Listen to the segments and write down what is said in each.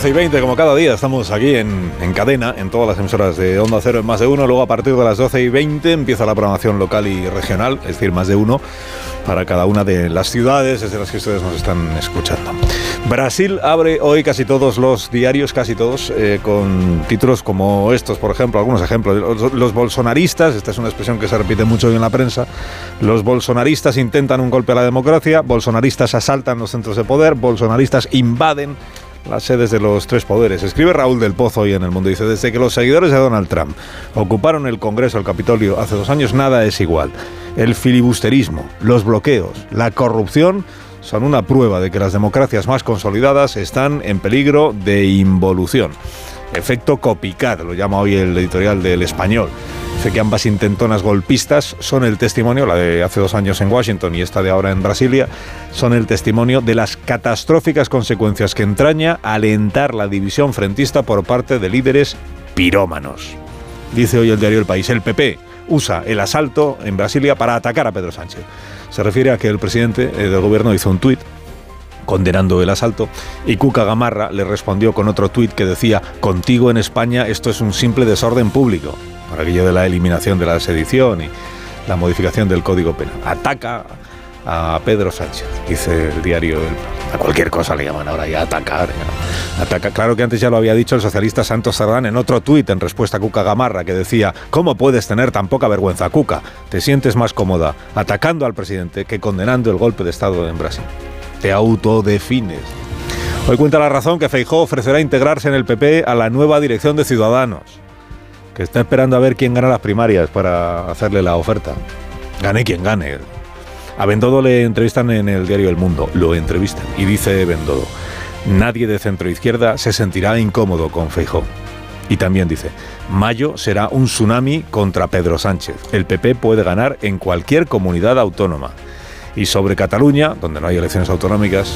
12 y 20, como cada día, estamos aquí en, en cadena, en todas las emisoras de Onda Cero en más de uno. Luego, a partir de las 12 y 20, empieza la programación local y regional, es decir, más de uno, para cada una de las ciudades desde las que ustedes nos están escuchando. Brasil abre hoy casi todos los diarios, casi todos, eh, con títulos como estos, por ejemplo, algunos ejemplos. Los, los bolsonaristas, esta es una expresión que se repite mucho hoy en la prensa, los bolsonaristas intentan un golpe a la democracia, bolsonaristas asaltan los centros de poder, bolsonaristas invaden las sedes de los tres poderes. Escribe Raúl del Pozo hoy en El Mundo. Dice, desde que los seguidores de Donald Trump ocuparon el Congreso, el Capitolio, hace dos años, nada es igual. El filibusterismo, los bloqueos, la corrupción son una prueba de que las democracias más consolidadas están en peligro de involución. Efecto copycat, lo llama hoy el editorial del español. Dice que ambas intentonas golpistas son el testimonio, la de hace dos años en Washington y esta de ahora en Brasilia, son el testimonio de las catastróficas consecuencias que entraña alentar la división frentista por parte de líderes pirómanos. Dice hoy el diario El País, el PP usa el asalto en Brasilia para atacar a Pedro Sánchez. Se refiere a que el presidente eh, del gobierno hizo un tuit condenando el asalto y Cuca Gamarra le respondió con otro tuit que decía, contigo en España esto es un simple desorden público, para aquello de la eliminación de la sedición y la modificación del Código Penal. Ataca a Pedro Sánchez, dice el diario El- a cualquier cosa le llaman ahora ya atacar. Claro que antes ya lo había dicho el socialista Santos Sardán en otro tuit en respuesta a Cuca Gamarra que decía, ¿cómo puedes tener tan poca vergüenza, Cuca? Te sientes más cómoda atacando al presidente que condenando el golpe de Estado en Brasil. Te autodefines. Hoy cuenta la razón que Feijó ofrecerá integrarse en el PP a la nueva dirección de Ciudadanos, está esperando a ver quién gana las primarias para hacerle la oferta. Gane quien gane. A Bendodo le entrevistan en el diario El Mundo, lo entrevistan y dice Bendodo, nadie de centro izquierda se sentirá incómodo con Feijó. Y también dice, mayo será un tsunami contra Pedro Sánchez. El PP puede ganar en cualquier comunidad autónoma. Y sobre Cataluña, donde no hay elecciones autonómicas,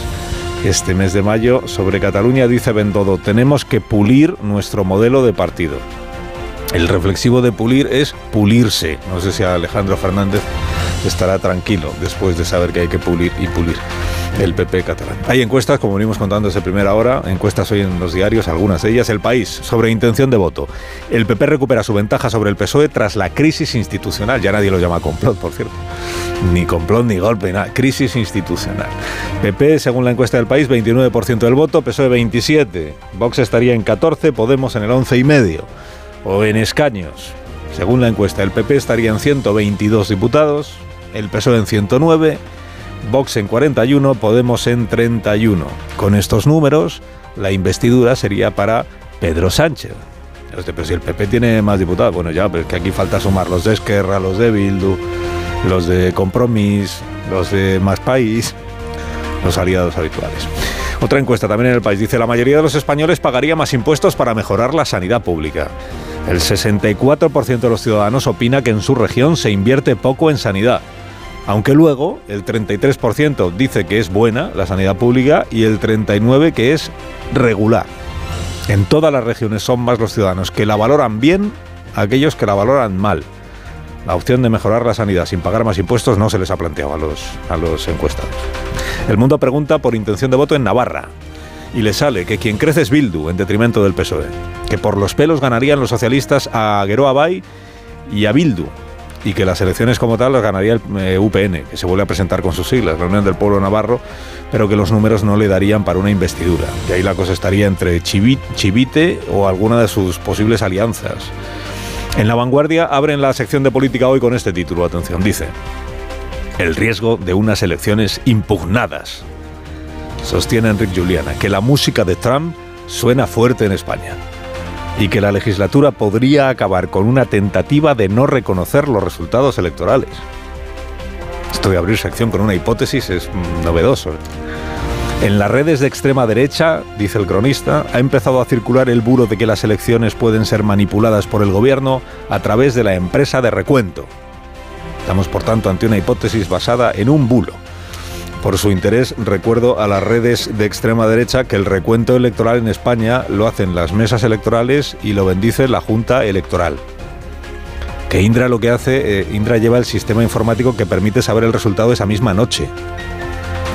este mes de mayo, sobre Cataluña dice Bendodo, tenemos que pulir nuestro modelo de partido. El reflexivo de pulir es pulirse. No sé si Alejandro Fernández estará tranquilo después de saber que hay que pulir y pulir el PP catalán. Hay encuestas, como venimos contando desde primera hora, encuestas hoy en los diarios, algunas de ellas, El País, sobre intención de voto. El PP recupera su ventaja sobre el PSOE tras la crisis institucional. Ya nadie lo llama complot, por cierto. Ni complot, ni golpe, nada. Crisis institucional. PP, según la encuesta del País, 29% del voto, PSOE 27%. Vox estaría en 14%, Podemos en el 11,5% o en escaños. Según la encuesta, el PP estaría en 122 diputados, el PSOE en 109, Vox en 41, Podemos en 31. Con estos números, la investidura sería para Pedro Sánchez. Hostia, Pero si el PP tiene más diputados, bueno ya, pero es que aquí falta sumar los de Esquerra, los de Bildu, los de Compromís, los de Más País, los aliados habituales. Otra encuesta también en el país dice la mayoría de los españoles pagaría más impuestos para mejorar la sanidad pública. El 64% de los ciudadanos opina que en su región se invierte poco en sanidad. Aunque luego el 33% dice que es buena la sanidad pública y el 39% que es regular. En todas las regiones son más los ciudadanos que la valoran bien aquellos que la valoran mal. La opción de mejorar la sanidad sin pagar más impuestos no se les ha planteado a los, a los encuestados. El mundo pregunta por intención de voto en Navarra. Y le sale que quien crece es Bildu en detrimento del PSOE. Que por los pelos ganarían los socialistas a Geroa Bay y a Bildu. Y que las elecciones como tal las ganaría el eh, UPN, que se vuelve a presentar con sus siglas, la Unión del Pueblo Navarro, pero que los números no le darían para una investidura. Y ahí la cosa estaría entre Chivi- Chivite o alguna de sus posibles alianzas. En la vanguardia abren la sección de política hoy con este título, atención, dice, el riesgo de unas elecciones impugnadas. Sostiene Enrique Juliana que la música de Trump suena fuerte en España y que la legislatura podría acabar con una tentativa de no reconocer los resultados electorales. Esto de abrir sección con una hipótesis es novedoso. En las redes de extrema derecha, dice el cronista, ha empezado a circular el bulo de que las elecciones pueden ser manipuladas por el gobierno a través de la empresa de recuento. Estamos, por tanto, ante una hipótesis basada en un bulo. Por su interés, recuerdo a las redes de extrema derecha que el recuento electoral en España lo hacen las mesas electorales y lo bendice la Junta Electoral. Que Indra lo que hace, eh, Indra lleva el sistema informático que permite saber el resultado esa misma noche.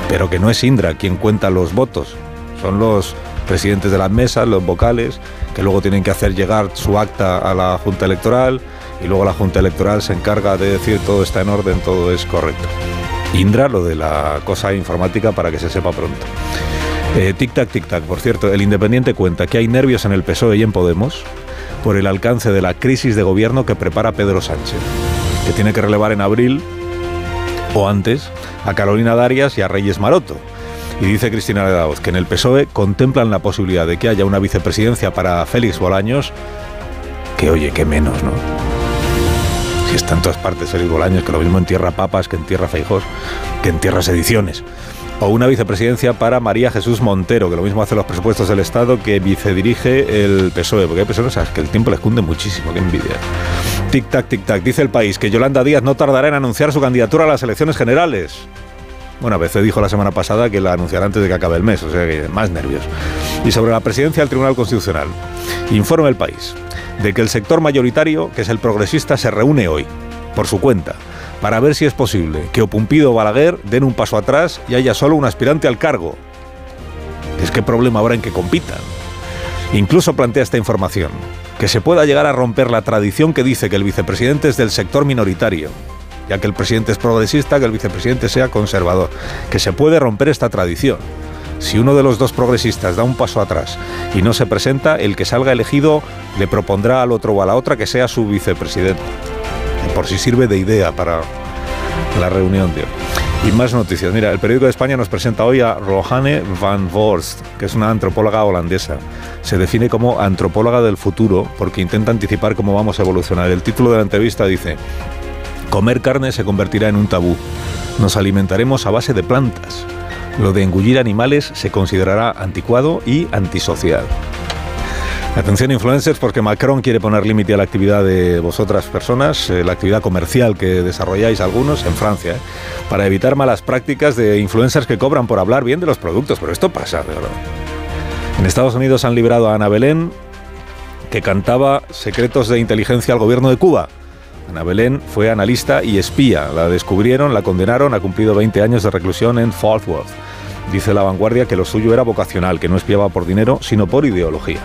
Pero que no es Indra quien cuenta los votos, son los presidentes de las mesas, los vocales, que luego tienen que hacer llegar su acta a la Junta Electoral y luego la Junta Electoral se encarga de decir todo está en orden, todo es correcto. Indra, lo de la cosa informática para que se sepa pronto. Eh, tic tac, tic tac. Por cierto, el Independiente cuenta que hay nervios en el PSOE y en Podemos por el alcance de la crisis de gobierno que prepara Pedro Sánchez, que tiene que relevar en abril o antes a Carolina Darias y a Reyes Maroto. Y dice Cristina Ledaoz que en el PSOE contemplan la posibilidad de que haya una vicepresidencia para Félix Bolaños, que oye, que menos, ¿no? Si está en todas partes Félix Bolaños, que lo mismo entierra papas, que entierra feijos, que entierra sediciones. O una vicepresidencia para María Jesús Montero, que lo mismo hace los presupuestos del Estado, que vicedirige el PSOE, porque hay personas las que el tiempo les cunde muchísimo, qué envidia. Tic tac, tic tac, dice el país que Yolanda Díaz no tardará en anunciar su candidatura a las elecciones generales. Bueno, a veces dijo la semana pasada que la anunciará antes de que acabe el mes, o sea que más nervios. Y sobre la presidencia del Tribunal Constitucional, informa el país de que el sector mayoritario, que es el progresista, se reúne hoy, por su cuenta, para ver si es posible que Opumpido o Balaguer den un paso atrás y haya solo un aspirante al cargo. Es que problema habrá en que compitan. Incluso plantea esta información, que se pueda llegar a romper la tradición que dice que el vicepresidente es del sector minoritario, ya que el presidente es progresista, que el vicepresidente sea conservador, que se puede romper esta tradición. Si uno de los dos progresistas da un paso atrás y no se presenta, el que salga elegido le propondrá al otro o a la otra que sea su vicepresidente. Por si sirve de idea para la reunión de hoy. Y más noticias. Mira, el periódico de España nos presenta hoy a Rohane van Vorst, que es una antropóloga holandesa. Se define como antropóloga del futuro porque intenta anticipar cómo vamos a evolucionar. El título de la entrevista dice, comer carne se convertirá en un tabú. Nos alimentaremos a base de plantas. Lo de engullir animales se considerará anticuado y antisocial. Atención influencers porque Macron quiere poner límite a la actividad de vosotras personas, eh, la actividad comercial que desarrolláis algunos en Francia, eh, para evitar malas prácticas de influencers que cobran por hablar bien de los productos. Pero esto pasa, de verdad. En Estados Unidos han librado a Ana Belén, que cantaba secretos de inteligencia al gobierno de Cuba. Ana fue analista y espía. La descubrieron, la condenaron, ha cumplido 20 años de reclusión en Fort Worth. Dice la vanguardia que lo suyo era vocacional, que no espiaba por dinero, sino por ideología.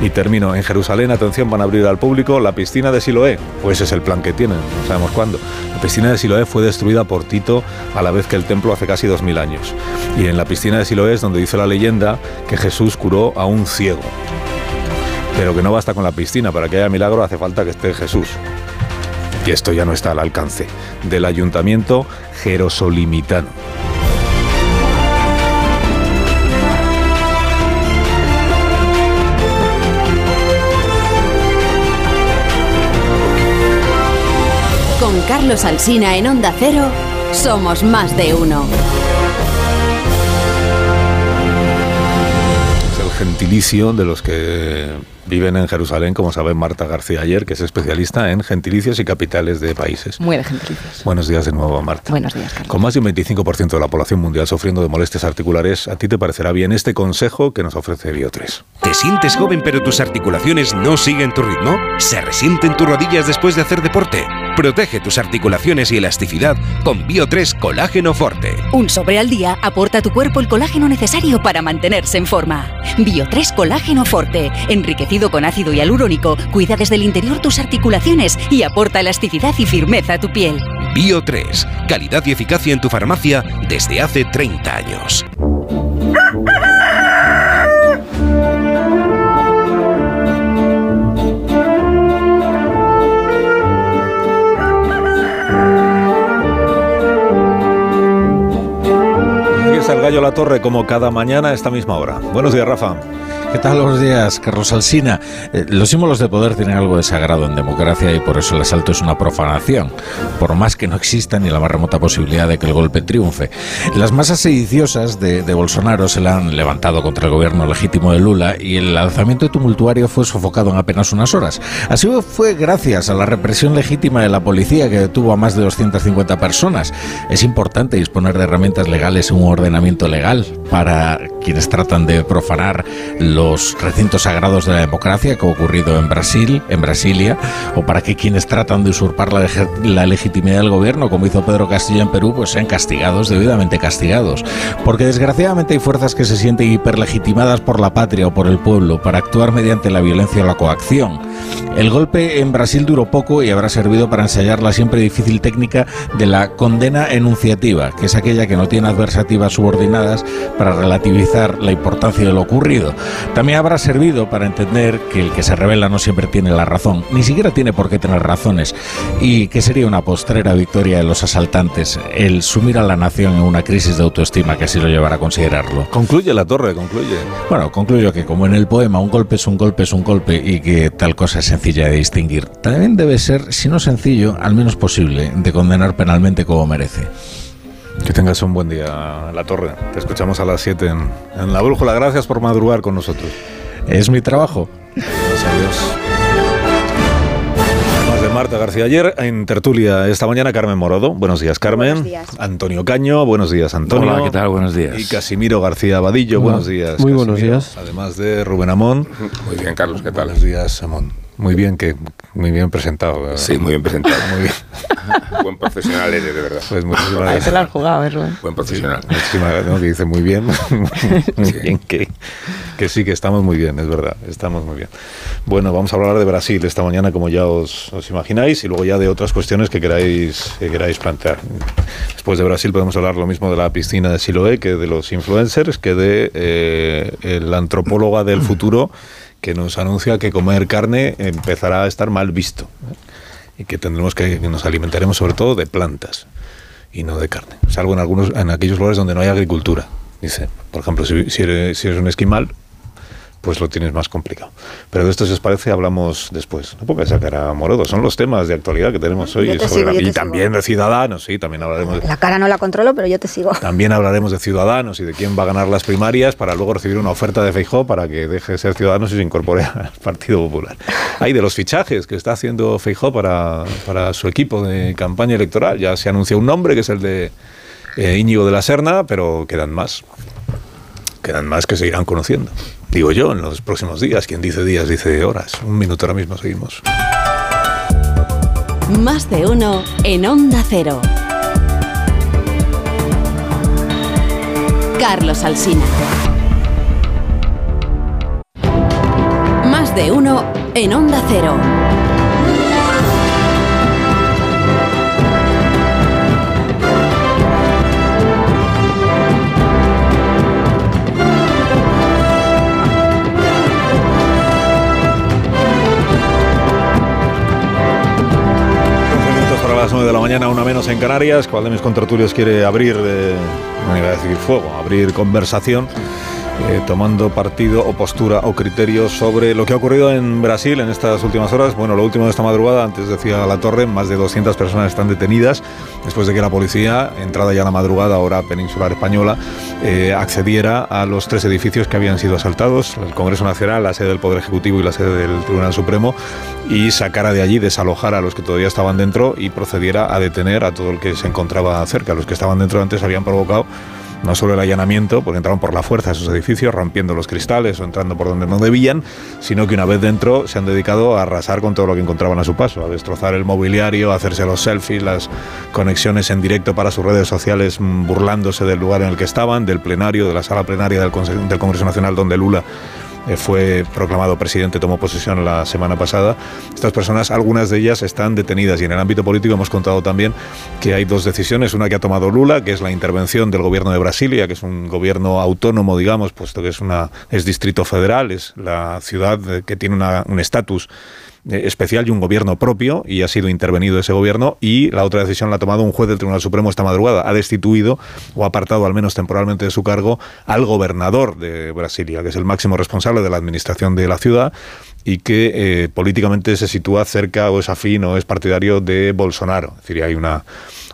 Y termino, en Jerusalén, atención, van a abrir al público la piscina de Siloé. Pues ese es el plan que tienen, no sabemos cuándo. La piscina de Siloé fue destruida por Tito a la vez que el templo hace casi dos mil años. Y en la piscina de Siloé es donde dice la leyenda que Jesús curó a un ciego. Pero que no basta con la piscina, para que haya milagro hace falta que esté Jesús. Y esto ya no está al alcance del ayuntamiento jerosolimitano. Con Carlos Alsina en Onda Cero, somos más de uno. Es el gentilicio de los que viven en Jerusalén, como sabe Marta García ayer, que es especialista en gentilicios y capitales de países. Muy de gentilicios. Buenos días de nuevo, Marta. Buenos días, Carlos. Con más de un 25% de la población mundial sufriendo de molestias articulares, ¿a ti te parecerá bien este consejo que nos ofrece Bio3? ¿Te sientes joven pero tus articulaciones no siguen tu ritmo? ¿Se resienten tus rodillas después de hacer deporte? Protege tus articulaciones y elasticidad con Bio3 Colágeno Forte. Un sobre al día aporta a tu cuerpo el colágeno necesario para mantenerse en forma. Bio3 Colágeno Forte, enriquecido con ácido hialurónico, cuida desde el interior tus articulaciones y aporta elasticidad y firmeza a tu piel. Bio3, calidad y eficacia en tu farmacia desde hace 30 años. El gallo La Torre como cada mañana a esta misma hora. Buenos días, Rafa. ¿Qué tal? Buenos días, Carlos Alsina. Eh, los símbolos de poder tienen algo de sagrado en democracia y por eso el asalto es una profanación, por más que no exista ni la más remota posibilidad de que el golpe triunfe. Las masas sediciosas de, de Bolsonaro se la han levantado contra el gobierno legítimo de Lula y el lanzamiento tumultuario fue sofocado en apenas unas horas. Así fue gracias a la represión legítima de la policía que detuvo a más de 250 personas. Es importante disponer de herramientas legales en un ordenamiento legal para quienes tratan de profanar los recintos sagrados de la democracia, que ha ocurrido en Brasil, en Brasilia, o para que quienes tratan de usurpar la, la legitimidad del gobierno, como hizo Pedro Castillo en Perú, pues sean castigados, debidamente castigados. Porque desgraciadamente hay fuerzas que se sienten hiperlegitimadas por la patria o por el pueblo para actuar mediante la violencia o la coacción. El golpe en Brasil duró poco y habrá servido para ensayar la siempre difícil técnica de la condena enunciativa, que es aquella que no tiene adversativas subordinadas para relativizar la importancia de lo ocurrido. También habrá servido para entender que el que se revela no siempre tiene la razón, ni siquiera tiene por qué tener razones, y que sería una postrera victoria de los asaltantes el sumir a la nación en una crisis de autoestima que así lo llevará a considerarlo. Concluye la torre, concluye. Bueno, concluyo que como en el poema, un golpe es un golpe es un golpe y que tal cosa es sencilla de distinguir. También debe ser, si no sencillo, al menos posible, de condenar penalmente como merece. Que tengas un buen día, La Torre. Te escuchamos a las 7 en, en, La Brújula. Gracias por madrugar con nosotros. Es mi trabajo. Adiós, adiós. Más de Marta García ayer en tertulia esta mañana Carmen Morodo. Buenos días, Carmen. Buenos días. Antonio Caño. Buenos días, Antonio. Hola, ¿qué tal? Buenos días. Y Casimiro García Vadillo. Buenos días. Muy Casimiro. buenos días. Además de Rubén Amón. Muy bien, Carlos, ¿qué tal? Buenos días, Amón. Muy bien, que muy bien presentado. ¿verdad? Sí, muy bien presentado. Muy bien. Buen profesional eres, de verdad. Pues muchísimas Ahí gracias. te lo has jugado, ¿eh, Rubén? Buen profesional. Muchísimas gracias, no, que dice muy bien, muy bien, que, que sí, que estamos muy bien, es verdad, estamos muy bien. Bueno, vamos a hablar de Brasil esta mañana, como ya os, os imagináis, y luego ya de otras cuestiones que queráis, que queráis plantear. Después de Brasil podemos hablar lo mismo de la piscina de Siloé, que de los influencers, que de eh, el antropóloga del futuro, que nos anuncia que comer carne empezará a estar mal visto. ¿eh? Y que tendremos que, que nos alimentaremos sobre todo de plantas y no de carne. Salvo en algunos, en aquellos lugares donde no hay agricultura. Dice, por ejemplo, si, si si eres un esquimal, pues lo tienes más complicado. Pero de esto, si os parece, hablamos después. No porque sacar a Morodo, son los temas de actualidad que tenemos hoy. Yo te sobre sigo, la- y sigo. también de ciudadanos, sí, también hablaremos de, La cara no la controlo, pero yo te sigo. también hablaremos de ciudadanos y de quién va a ganar las primarias para luego recibir una oferta de Feijó para que deje de ser ciudadanos y se incorpore al Partido Popular. Hay de los fichajes que está haciendo Feijó para, para su equipo de campaña electoral. Ya se anunció un nombre que es el de eh, Íñigo de la Serna, pero quedan más. Quedan más que se irán conociendo. Digo yo, en los próximos días. Quien dice días dice horas. Un minuto ahora mismo seguimos. Más de uno en Onda Cero. Carlos Alsina. Más de uno en Onda Cero. Las 9 de la mañana, una menos en Canarias. ¿Cuál de mis contertulios quiere abrir, eh, no iba a decir fuego, abrir conversación? Eh, tomando partido o postura o criterio sobre lo que ha ocurrido en Brasil en estas últimas horas. Bueno, lo último de esta madrugada, antes decía la torre, más de 200 personas están detenidas después de que la policía, entrada ya la madrugada, hora peninsular española, eh, accediera a los tres edificios que habían sido asaltados, el Congreso Nacional, la sede del Poder Ejecutivo y la sede del Tribunal Supremo, y sacara de allí, desalojara a los que todavía estaban dentro y procediera a detener a todo el que se encontraba cerca. Los que estaban dentro antes habían provocado no solo el allanamiento, porque entraron por la fuerza a esos edificios, rompiendo los cristales o entrando por donde no debían, sino que una vez dentro se han dedicado a arrasar con todo lo que encontraban a su paso, a destrozar el mobiliario, a hacerse los selfies, las conexiones en directo para sus redes sociales, mm, burlándose del lugar en el que estaban, del plenario, de la sala plenaria del, Congreso Nacional donde Lula fue proclamado presidente, tomó posesión la semana pasada. Estas personas, algunas de ellas están detenidas y en el ámbito político hemos contado también que hay dos decisiones, una que ha tomado Lula, que es la intervención del gobierno de Brasilia, que es un gobierno autónomo, digamos, puesto que es una es distrito federal, es la ciudad eh, que tiene un estatus eh, especial y un gobierno propio, y ha sido intervenido ese gobierno, y la otra decisión la ha tomado un juez del Tribunal Supremo esta madrugada. Ha destituido o apartado al menos temporalmente de su cargo al gobernador de Brasilia, que es el máximo responsable de la administración de la ciudad y que eh, políticamente se sitúa cerca o es afín o es partidario de Bolsonaro. Es decir, hay una,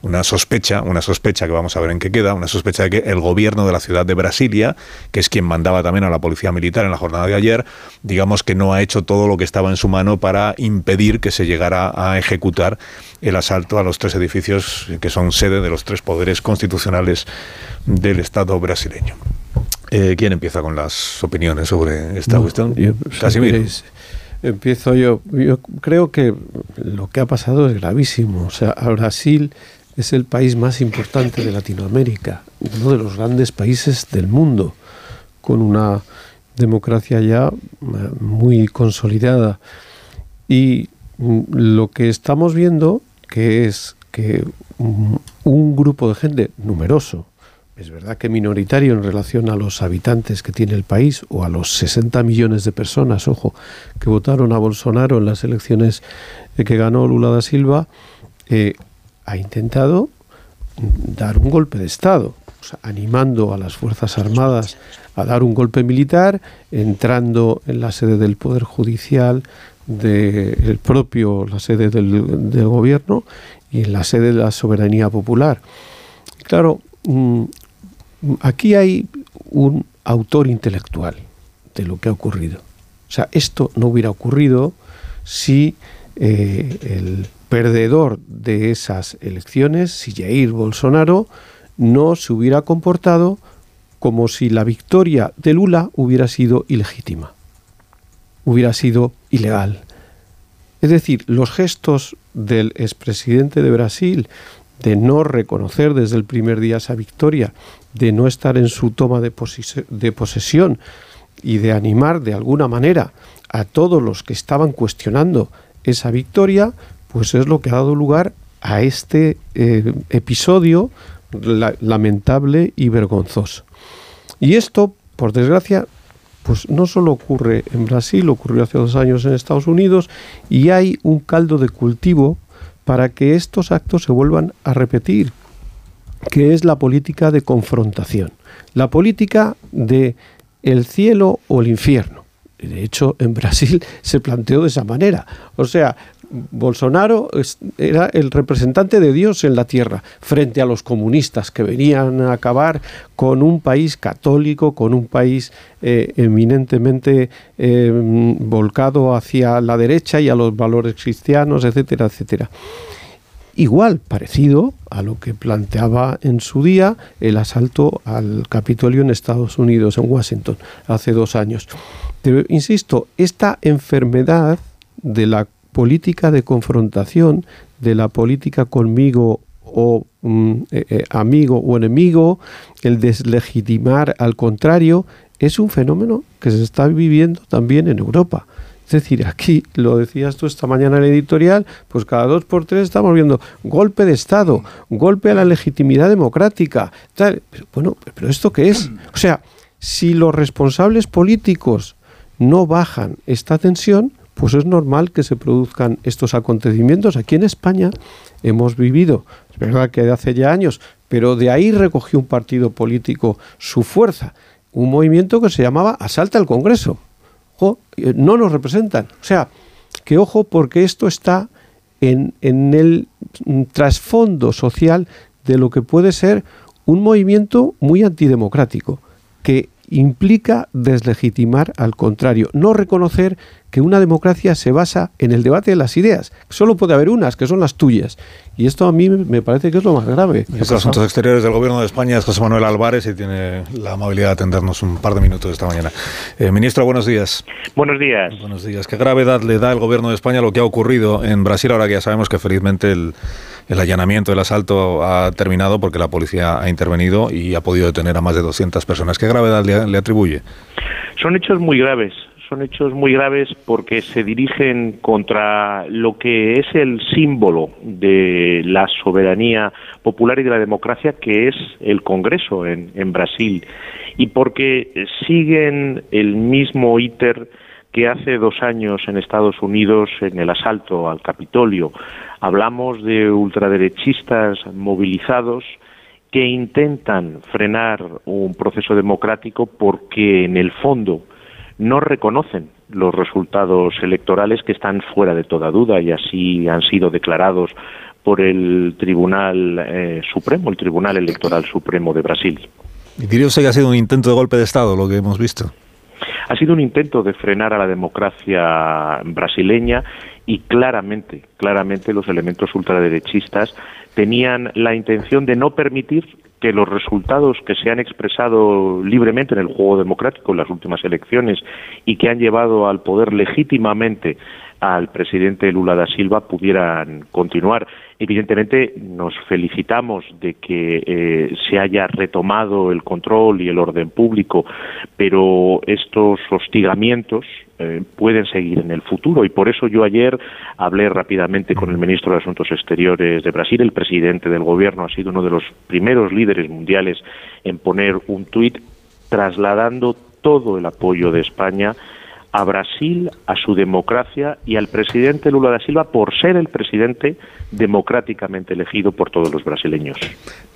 una sospecha, una sospecha que vamos a ver en qué queda, una sospecha de que el gobierno de la ciudad de Brasilia, que es quien mandaba también a la policía militar en la jornada de ayer, digamos que no ha hecho todo lo que estaba en su mano para impedir que se llegara a ejecutar el asalto a los tres edificios que son sede de los tres poderes constitucionales del Estado brasileño. Eh, ¿Quién empieza con las opiniones sobre esta No, cuestión? yo- Casimiro. si Empiezo yo. Yo creo que lo que ha pasado es gravísimo. O sea, Brasil es el país más importante de Latinoamérica, uno de los grandes países del mundo, con una democracia ya eh, muy consolidada. Y mm, lo que estamos viendo que es que mm, un grupo de gente numeroso, es verdad que minoritario en relación a los habitantes que tiene el país o a los 60 millones de personas, ojo, que votaron a Bolsonaro en las elecciones eh, que ganó Lula da Silva, eh, ha intentado dar un golpe de Estado, animando a las Fuerzas Armadas a dar un golpe militar, entrando en la sede del Poder Judicial, de el propio, la sede del, del gobierno y en la sede de la soberanía popular. Claro, mm, aquí hay un autor intelectual de lo que ha ocurrido. O sea, esto no hubiera ocurrido si eh, el perdedor de esas elecciones, si Jair Bolsonaro, no se hubiera comportado como si la victoria de Lula hubiera sido ilegítima, hubiera sido ilegal. Es decir, los gestos del expresidente de Brasil de no reconocer desde el primer día esa victoria, de no estar en su toma de, de posesión y de animar de alguna manera a todos los que estaban cuestionando esa victoria, pues es lo que ha dado lugar a este eh, episodio la- lamentable y vergonzoso. Y esto, por desgracia, pues no solo ocurre en Brasil, ocurrió hace dos años en Estados Unidos y hay un caldo de cultivo para que estos actos se vuelvan a repetir, que es la política de confrontación, la política de el cielo o el infierno. De hecho, en Brasil se planteó de esa manera. O sea, Bolsonaro era el representante de Dios en la tierra frente a los comunistas que venían a acabar con un país católico, con un país eh, eminentemente eh, volcado hacia la derecha y a los valores cristianos, etcétera, etcétera. Igual, parecido a lo que planteaba en su día el asalto al Capitolio en Estados Unidos, en Washington, hace dos años. Pero, insisto, esta enfermedad de la política de confrontación, de la política conmigo o mm, eh, eh, amigo o enemigo, el deslegitimar al contrario, es un fenómeno que se está viviendo también en Europa. Es decir, aquí, lo decías tú esta mañana en el editorial, pues cada dos por tres estamos viendo golpe de Estado, golpe a la legitimidad democrática. Tal. Pero, bueno, pero ¿esto qué es? O sea, si los responsables políticos no bajan esta tensión, pues es normal que se produzcan estos acontecimientos. Aquí en España hemos vivido, es verdad que de hace ya años, pero de ahí recogió un partido político su fuerza, un movimiento que se llamaba Asalta al Congreso. Eh, no nos representan. O sea, que ojo porque esto está en, en el mm, trasfondo social de lo que puede ser un movimiento muy antidemocrático, que implica deslegitimar al contrario, no reconocer que una democracia se basa en el debate de las ideas. Solo puede haber unas, que son las tuyas. Y esto a mí me parece que es lo más grave. De Asuntos Exteriores del Gobierno de España es José Manuel Álvarez y tiene la amabilidad de atendernos un par de minutos esta mañana. Eh, ministro, buenos días. Buenos días. Buenos días. ¿Qué gravedad le da el Gobierno de España a lo que ha ocurrido en Brasil ahora que ya sabemos que felizmente el, el allanamiento, el asalto ha terminado porque la policía ha intervenido y ha podido detener a más de 200 personas? ¿Qué gravedad le, atribuye? Son hechos muy graves, son hechos muy graves porque se dirigen contra lo que es el símbolo de la soberanía popular y de la democracia, que es el Congreso en, en Brasil, y porque siguen el mismo íter que hace dos años en Estados Unidos, en el asalto al Capitolio, hablamos de ultraderechistas movilizados que intentan frenar un proceso democrático porque en el fondo no reconocen los resultados electorales que están fuera de toda duda y así han sido declarados por el Tribunal eh, Supremo, el Tribunal Electoral Supremo de Brasil. ¿Y diría usted que ha sido un intento de golpe de Estado lo que hemos visto? Ha sido un intento de frenar a la democracia brasileña y claramente, claramente los elementos ultraderechistas tenían la intención de no permitir que los resultados que se han expresado libremente en el juego democrático en las últimas elecciones y que han llevado al poder legítimamente al presidente Lula da Silva pudieran continuar. Evidentemente nos felicitamos de que eh, se haya retomado el control y el orden público, pero estos hostigamientos eh, pueden seguir en el futuro y por eso yo ayer hablé rápidamente con el ministro de Asuntos Exteriores de Brasil, el presidente del gobierno ha sido uno de los primeros líderes mundiales en poner un tuit trasladando todo el apoyo de España a Brasil, a su democracia y al presidente Lula da Silva por ser el presidente democráticamente elegido por todos los brasileños.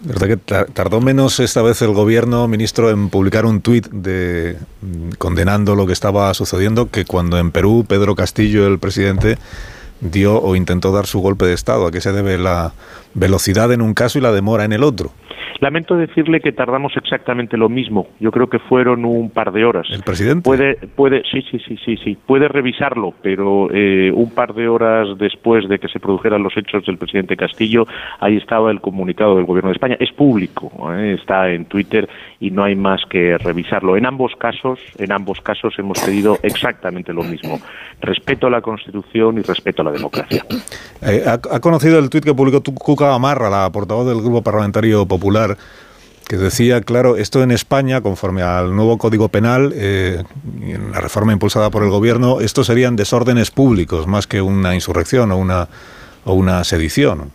¿Verdad que tardó menos esta vez el gobierno, ministro, en publicar un tuit de mm, condenando lo que estaba sucediendo que cuando en Perú Pedro Castillo, el presidente, dio o intentó dar su golpe de Estado? ¿A qué se debe la velocidad en un caso y la demora en el otro? Lamento decirle que tardamos exactamente lo mismo. Yo creo que fueron un par de horas. ¿El presidente? Puede, puede, sí, sí, sí, sí, sí. Puede revisarlo, pero eh, un par de horas después de que se produjeran los hechos del presidente Castillo, ahí estaba el comunicado del Gobierno de España. Es público, ¿eh? está en Twitter y no hay más que revisarlo. En ambos casos, en ambos casos hemos pedido exactamente lo mismo: respeto a la Constitución y respeto a la democracia. Eh, ¿ha, ¿ha, conocido el tuit que publicó Cuca Amarra, la portavoz del Grupo Parlamentario Popular? que decía, claro, esto en España, conforme al nuevo Código Penal, eh, en la reforma impulsada por el Gobierno, estos serían desórdenes públicos más que una insurrección o una, o una sedición.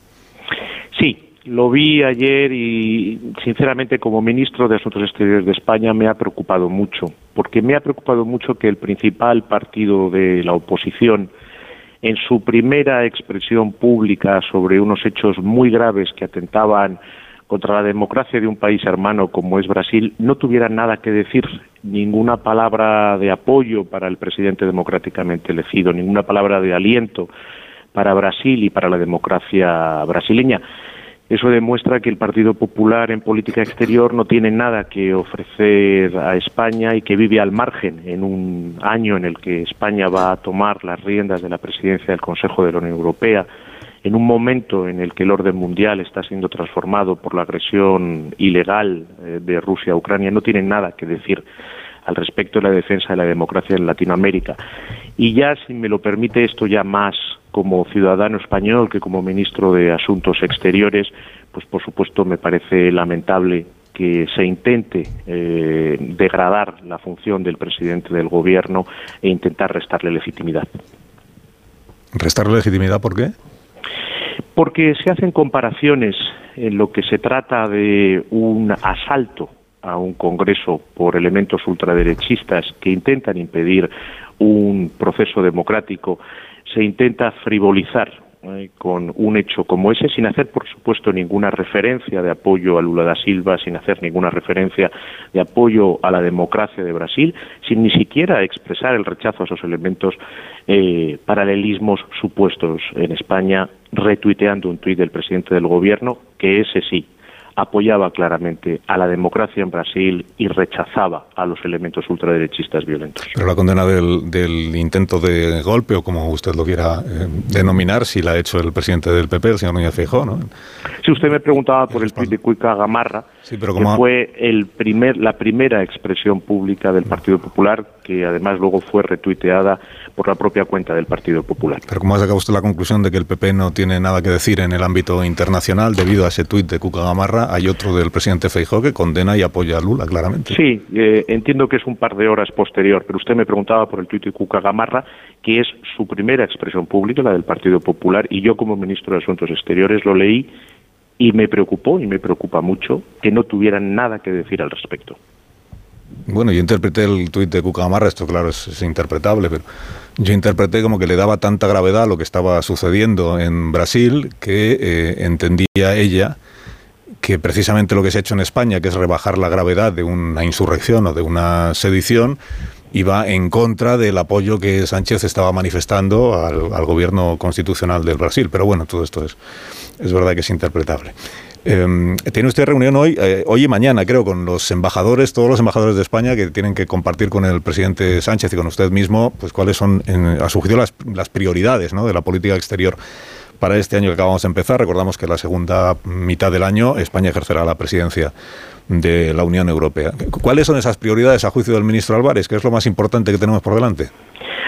Lo vi ayer y, sinceramente, como ministro de Asuntos Exteriores de España, me ha preocupado mucho, porque me ha preocupado mucho que el principal partido de la oposición, en su primera expresión pública sobre unos hechos muy graves que atentaban contra la democracia de un país hermano como es Brasil no tuviera nada que decir, ninguna palabra de apoyo para el presidente democráticamente elegido, ninguna palabra de aliento para Brasil y para la democracia brasileña. Eso demuestra que el Partido Popular en política exterior no tiene nada que ofrecer a España y que vive al margen en un año en el que España va a tomar las riendas de la presidencia del Consejo de la Unión Europea en un momento en el que el orden mundial está siendo transformado por la agresión ilegal eh, de Rusia a Ucrania, no tienen nada que decir al respecto de la defensa de la democracia en Latinoamérica. Y ya, si me lo permite, esto ya más como ciudadano español que como ministro de Asuntos Exteriores, pues por supuesto me parece lamentable que se intente eh, degradar la función del presidente del gobierno e intentar restarle legitimidad. ¿Restarle legitimidad por qué? porque se hacen comparaciones en lo que se trata de un asalto a un Congreso por elementos ultraderechistas que intentan impedir un proceso democrático, se intenta frivolizar eh, con un hecho como ese, sin hacer, por supuesto, ninguna referencia de apoyo a Lula da Silva, sin hacer ninguna referencia de apoyo a la democracia de Brasil, sin ni siquiera expresar el rechazo a esos elementos eh, paralelismos supuestos en España, retuiteando un tuit del presidente del gobierno, que ese sí apoyaba claramente a la democracia en Brasil y rechazaba a los elementos ultraderechistas violentos. Pero la condena del, intento de golpe, o como usted lo quiera eh, denominar, si la ha hecho el presidente del PP, el señor Núñez Feijóo, ¿no? Si usted me preguntaba por el tuit de Cuica Gamarra, que fue el primer, la primera expresión pública del Partido Popular, que además luego fue retuiteada por la propia cuenta del Partido Popular. Pero ¿cómo ha sacado usted la conclusión de que el PP no tiene nada que decir en el ámbito internacional debido a ese tuit de Cuca Gamarra? Hay otro del presidente Feijóo que condena y apoya a Lula, claramente. Sí, eh, entiendo que es un par de horas posterior, pero usted me preguntaba por el tuit de Cuca Gamarra, que es su primera expresión pública, la del Partido Popular, y yo como ministro de Asuntos Exteriores lo leí y me preocupó y me preocupa mucho que no tuvieran nada que decir al respecto. Bueno, yo interpreté el tuit de Cucamarra, esto claro es, interpretable, pero yo interpreté como que le daba tanta gravedad a lo que estaba sucediendo en Brasil que eh, entendía ella que precisamente lo que se ha hecho en España, que es rebajar la gravedad de una insurrección o de una sedición, iba en contra del apoyo que Sánchez estaba manifestando al, al gobierno constitucional del Brasil. Pero bueno, todo esto es, es verdad que es interpretable. Eh, tiene usted reunión hoy, eh, hoy y mañana, creo, con los embajadores, todos los embajadores de España que tienen que compartir con el presidente Sánchez y con usted mismo, pues cuáles son, en, a su juicio, las, las prioridades de la política exterior para este año que acabamos de empezar. Recordamos que la segunda mitad del año España ejercerá la presidencia de la Unión Europea. ¿Cuáles son esas prioridades a juicio del ministro Álvarez? ¿Qué es lo más importante que tenemos por delante?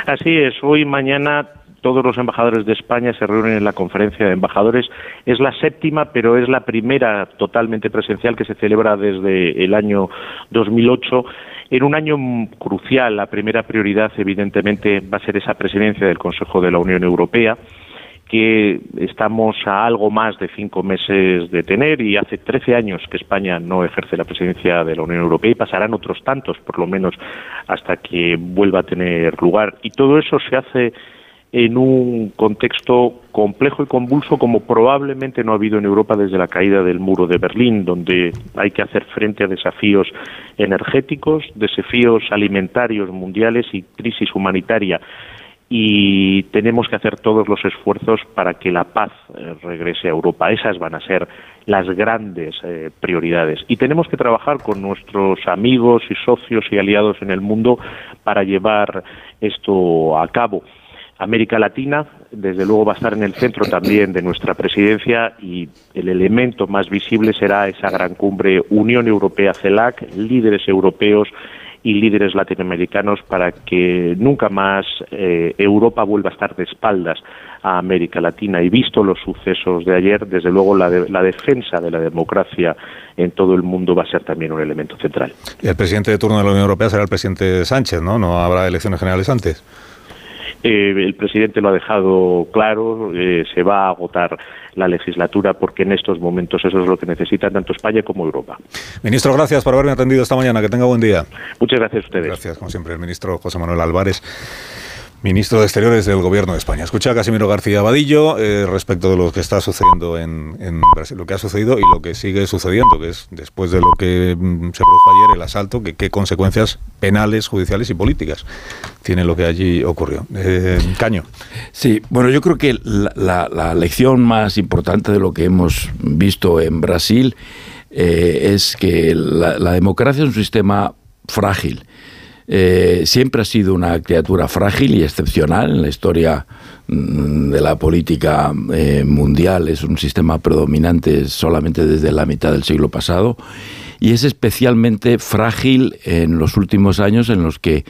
Así es, hoy mañana todos los embajadores de España se reúnen en la conferencia de embajadores. Es la séptima, pero es la primera totalmente presencial que se celebra desde el año 2008. En un año crucial, la primera prioridad, evidentemente, va a ser esa presidencia del Consejo de la Unión Europea que estamos a algo más de cinco meses de tener y hace 13 años que España no ejerce la presidencia de la Unión Europea y pasarán otros tantos, por lo menos, hasta que vuelva a tener lugar. Y todo eso se hace en un contexto complejo y convulso como probablemente no ha habido en Europa desde la caída del muro de Berlín, donde hay que hacer frente a desafíos energéticos, desafíos alimentarios mundiales y crisis humanitaria y tenemos que hacer todos los esfuerzos para que la paz eh, regrese a Europa. Esas van a ser las grandes eh, prioridades. Y tenemos que trabajar con nuestros amigos y socios y aliados en el mundo para llevar esto a cabo. América Latina, desde luego, va a estar en el centro también de nuestra presidencia y el elemento más visible será esa gran cumbre Unión Europea-CELAC, líderes europeos y líderes latinoamericanos para que nunca más eh, Europa vuelva a estar de espaldas a América Latina. Y visto los sucesos de ayer, desde luego la, de, la defensa de la democracia en todo el mundo va a ser también un elemento central. El presidente de turno de la Unión Europea será el presidente Sánchez, ¿no? No habrá elecciones generales antes. Eh, el presidente lo ha dejado claro, eh, se va a agotar la legislatura porque en estos momentos eso es lo que necesitan tanto España como Europa. Ministro, gracias por haberme atendido esta mañana. Que tenga buen día. Muchas gracias a ustedes. Gracias, como siempre, el ministro José Manuel Álvarez. Ministro de Exteriores del Gobierno de España. Escucha a Casimiro García Vadillo eh, respecto de lo que está sucediendo en, Brasil, lo que ha sucedido y lo que sigue sucediendo, que es después de lo que mm, se produjo ayer, el asalto, que qué consecuencias penales, judiciales y políticas tiene lo que allí ocurrió. Eh, Caño. Sí, bueno, yo creo que la, lección más importante de lo que hemos visto en Brasil eh, es que la democracia es un sistema frágil eh, siempre ha sido una criatura frágil y excepcional en la historia mm, de la política eh, mundial. Es un sistema predominante solamente desde la mitad del siglo pasado y es especialmente frágil en los últimos años en los que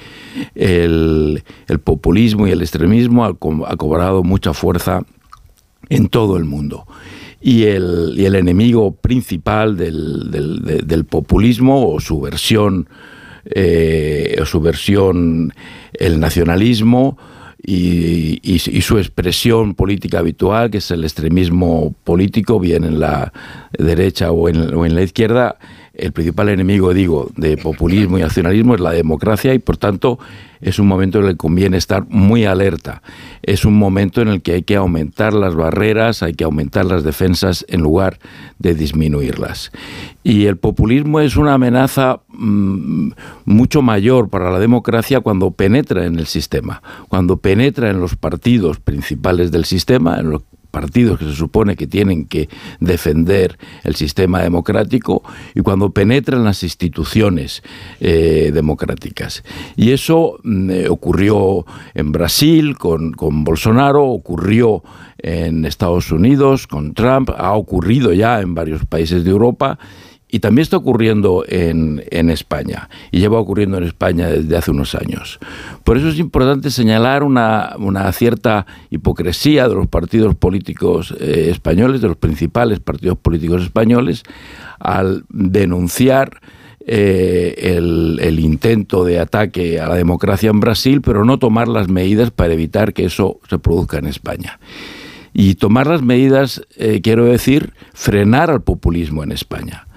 el, populismo y el extremismo ha, cobrado mucha fuerza en todo el mundo. Y el, enemigo principal del, del populismo o su versión eh, su versión el nacionalismo y, y, su expresión política habitual, que es el extremismo político, bien en la derecha o en, o en la izquierda, el principal enemigo, digo, de populismo y nacionalismo es la democracia y por tanto es un momento en el que conviene estar muy alerta. Es un momento en el que hay que aumentar las barreras, hay que aumentar las defensas en lugar de disminuirlas. Y el populismo es una amenaza mmm, mucho mayor para la democracia cuando penetra en el sistema, cuando penetra en los partidos principales del sistema, en los partidos que se supone que tienen que defender el sistema democrático y cuando penetran las instituciones eh, democráticas. Y eso eh, ocurrió en Brasil con, con Bolsonaro, ocurrió en Estados Unidos con Trump, ha ocurrido ya en varios países de Europa y también está ocurriendo en, España, y lleva ocurriendo en España desde hace unos años. Por eso es importante señalar una, cierta hipocresía de los partidos políticos eh, españoles, de los principales partidos políticos españoles, al denunciar eh, el, el, intento de ataque a la democracia en Brasil, pero no tomar las medidas para evitar que eso se produzca en España. Y tomar las medidas, eh, quiero decir, frenar al populismo en España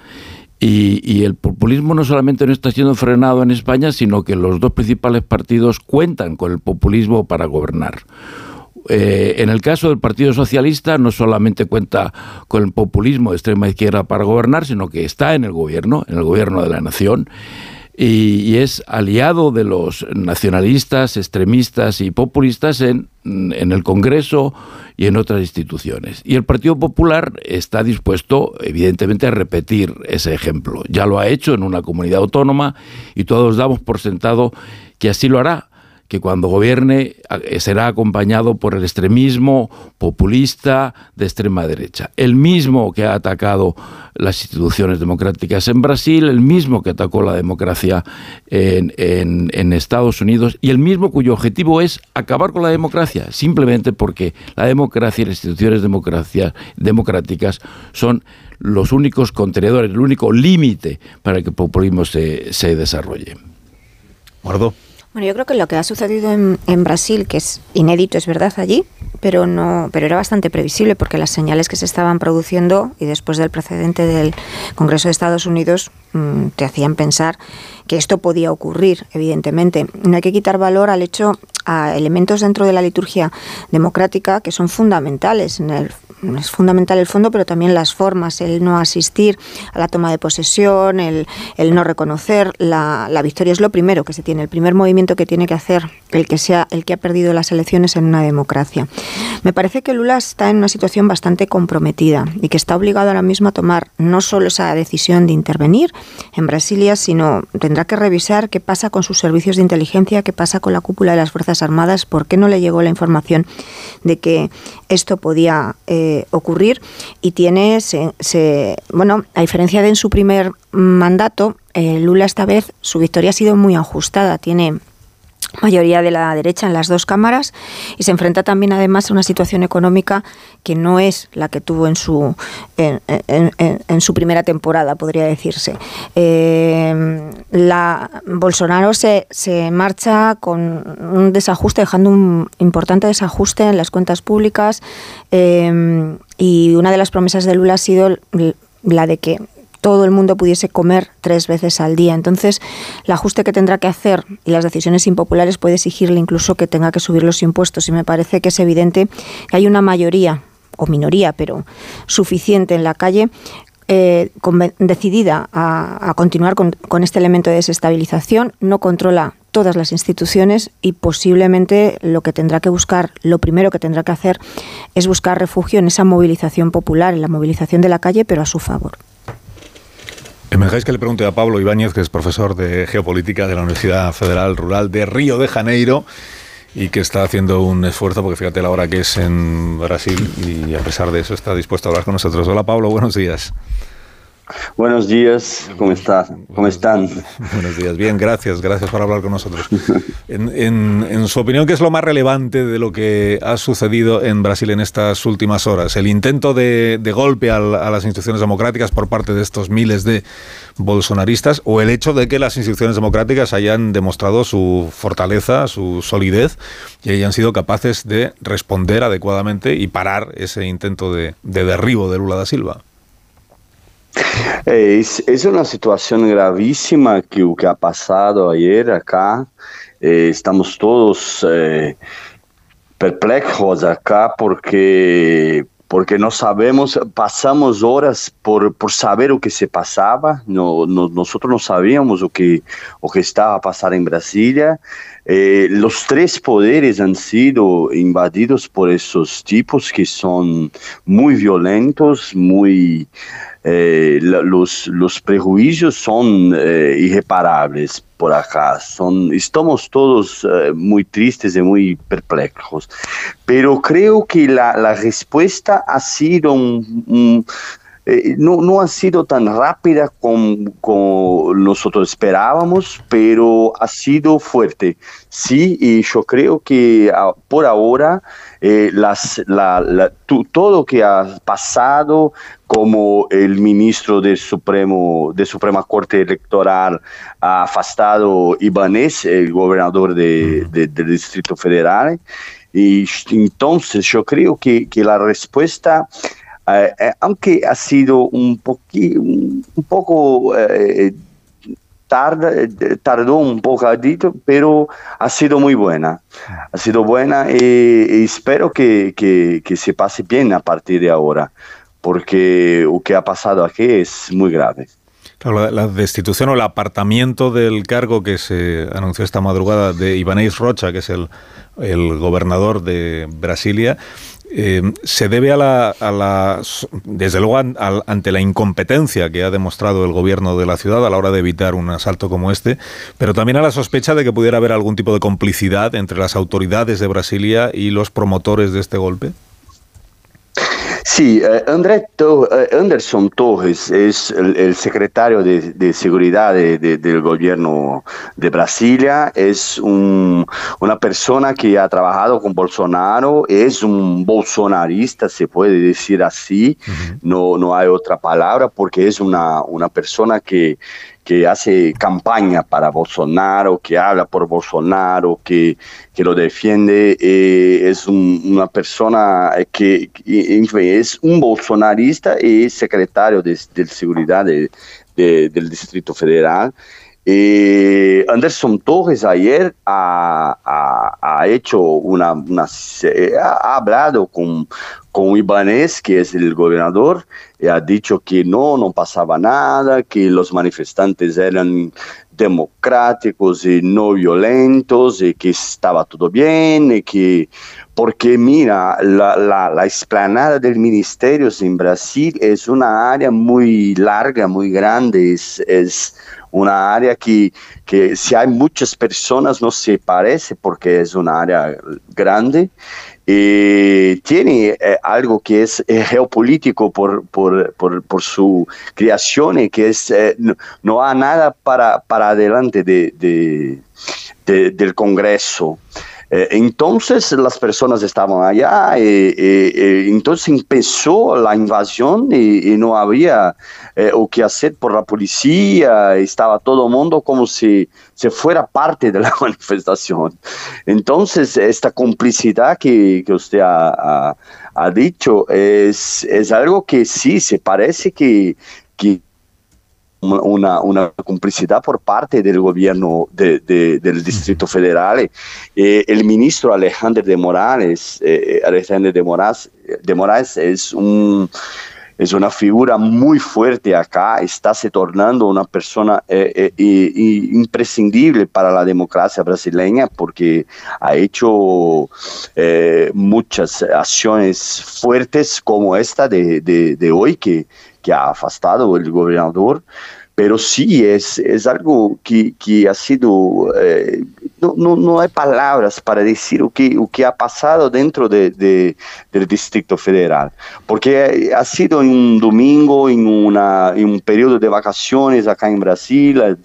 Y, y, el populismo no solamente no está siendo frenado en España, sino que los dos principales partidos cuentan con el populismo para gobernar. Eh, en el caso del Partido Socialista no solamente cuenta con el populismo de extrema izquierda para gobernar, sino que está en el gobierno, en el gobierno de la nación. Y, es aliado de los nacionalistas, extremistas y populistas en, en, el Congreso y en otras instituciones. Y el Partido Popular está dispuesto, evidentemente, a repetir ese ejemplo. Ya lo ha hecho en una comunidad autónoma y todos damos por sentado que así lo hará que cuando gobierne eh, será acompañado por el extremismo populista de extrema derecha. El mismo que ha atacado las instituciones democráticas en Brasil, el mismo que atacó la democracia en, Estados Unidos y el mismo cuyo objetivo es acabar con la democracia, simplemente porque la democracia y las instituciones democráticas son los únicos contenedores, el único límite para que el populismo se, se desarrolle. Guardo. Bueno, yo creo que lo que ha sucedido en, en, Brasil, que es inédito, es verdad allí, pero no, pero era bastante previsible porque las señales que se estaban produciendo y después del precedente del Congreso de Estados Unidos te hacían pensar que esto podía ocurrir, evidentemente. No hay que quitar valor al hecho a elementos dentro de la liturgia democrática que son fundamentales es fundamental el fondo, pero también las formas, el no asistir a la toma de posesión, el, el no reconocer la, la, victoria es lo primero que se tiene, el primer movimiento que tiene que hacer el que sea el que ha perdido las elecciones en una democracia. Me parece que Lula está en una situación bastante comprometida y que está obligado ahora mismo a tomar no solo esa decisión de intervenir en Brasilia, sino tendrá que revisar qué pasa con sus servicios de inteligencia, qué pasa con la cúpula de las Fuerzas Armadas, por qué no le llegó la información de que esto podía eh, ocurrir. Y tiene, se, se, bueno, a diferencia de en su primer mandato, eh, Lula esta vez su victoria ha sido muy ajustada, tiene mayoría de la derecha en las dos cámaras y se enfrenta también además a una situación económica que no es la que tuvo en su en, su primera temporada podría decirse. Eh, la Bolsonaro se, se marcha con un desajuste dejando un importante desajuste en las cuentas públicas eh, y una de las promesas de Lula ha sido la de que todo el mundo pudiese comer tres veces al día. Entonces, el ajuste que tendrá que hacer y las decisiones impopulares puede exigirle incluso que tenga que subir los impuestos. Y me parece que es evidente que hay una mayoría o minoría, pero suficiente en la calle eh, decidida a, continuar con, con, este elemento de desestabilización, no controla todas las instituciones y posiblemente lo que tendrá que buscar, lo primero que tendrá que hacer es buscar refugio en esa movilización popular, en la movilización de la calle, pero a su favor. Me dejáis que le pregunte a Pablo Ibáñez, que es profesor de geopolítica de la Universidad Federal Rural de Río de Janeiro y que está haciendo un esfuerzo, porque fíjate la hora que es en Brasil y a pesar de eso está dispuesto a hablar con nosotros. Hola Pablo, buenos días. Buenos días, ¿cómo estás? ¿Cómo están? Buenos días, bien, gracias, gracias por hablar con nosotros. En, en, en, su opinión, ¿qué es lo más relevante de lo que ha sucedido en Brasil en estas últimas horas? ¿El intento de, de golpe a, a, las instituciones democráticas por parte de estos miles de bolsonaristas o el hecho de que las instituciones democráticas hayan demostrado su fortaleza, su solidez y hayan sido capaces de responder adecuadamente y parar ese intento de, de derribo de Lula da Silva? Es, es, una situación gravísima que, que ha pasado ayer acá. Eh, estamos todos eh, perplejos acá porque, porque no sabemos, pasamos horas por, por saber o que se pasaba, no, no, nosotros no sabíamos o que, o que estaba a pasar en Brasilia. Eh, los tres poderes han sido invadidos por esos tipos que son muy violentos, muy... Eh, los, los, prejuicios son eh, irreparables por acá. Son, estamos todos eh, muy tristes y muy perplejos. Pero creo que la, la respuesta ha sido un, un eh, no, no, ha sido tan rápida como, como, nosotros esperábamos, pero ha sido fuerte. Sí, y yo creo que ah, por ahora eh, las, la, la, tu, todo lo que ha pasado, como el ministro del Supremo, de Suprema Corte Electoral ha afastado Ibanez, el gobernador de, de, del Distrito Federal, y entonces yo creo que, que la respuesta eh, eh, aunque ha sido un, poqui, un, poco eh, tarda, eh, tardó un poquito, pero ha sido muy buena. Ha sido buena y, y espero que, que, que, se pase bien a partir de ahora, porque lo que ha pasado aquí es muy grave. Claro, la, la, destitución o el apartamiento del cargo que se anunció esta madrugada de Ibanez Rocha, que es el, el gobernador de Brasilia, eh, se debe a la, a la desde luego ante la incompetencia que ha demostrado el gobierno de la ciudad a la hora de evitar un asalto como este, pero también a la sospecha de que pudiera haber algún tipo de complicidad entre las autoridades de Brasilia y los promotores de este golpe. Sí, eh, André eh, Anderson Torres es el, el secretario de, de seguridad de, de, del gobierno de Brasilia, es un, una persona que ha trabajado con Bolsonaro, es un bolsonarista, se puede decir así, uh -huh. no, no hay otra palabra, porque es una, una persona que que hace campaña para Bolsonaro, que habla por Bolsonaro, que, que lo defiende, eh, es un, una persona que, es un bolsonarista y secretario de, de seguridad de, del Distrito Federal. Eh, Anderson Torres ayer ha, ha, hecho una, ha hablado con, con Ibanez, que es el gobernador, y ha dicho que no, no pasaba nada, que los manifestantes eran democráticos y no violentos, y que estaba todo bien, y que, porque mira, la, la, la explanada del ministerio en Brasil es una área muy larga, muy grande, es una área que, que si hay muchas personas no se parece porque es una área grande y tiene eh, algo que es eh, geopolítico por, por, por, su creación y que es, eh, no, no, hay nada para, para adelante de, de, de, del Congreso. Eh, entonces las personas estaban allá y, y, y entonces empezó la invasión y, no había eh, o que hacer por la policía, estaba todo el mundo como si se fuera parte de la manifestación. Entonces esta complicidad que, que usted ha, ha, ha dicho es, es, algo que sí, se parece que, que una, una, complicidad por parte del gobierno de, de, del Distrito Federal. Eh, el ministro Alejandro de Morales, eh, Alejandro de Morales, de Morales es un es una figura muy fuerte acá, está se tornando una persona eh, eh, imprescindible para la democracia brasileña porque ha hecho eh, muchas acciones fuertes como esta de, de, hoy que, que, ha afastado el gobernador. Pero sí, es, es algo que, que ha sido no, no, no, hay palabras para decir o que, o que ha pasado dentro de, de, del Distrito Federal, porque ha sido en un domingo, en, una, en un periodo de vacaciones acá en Brasil,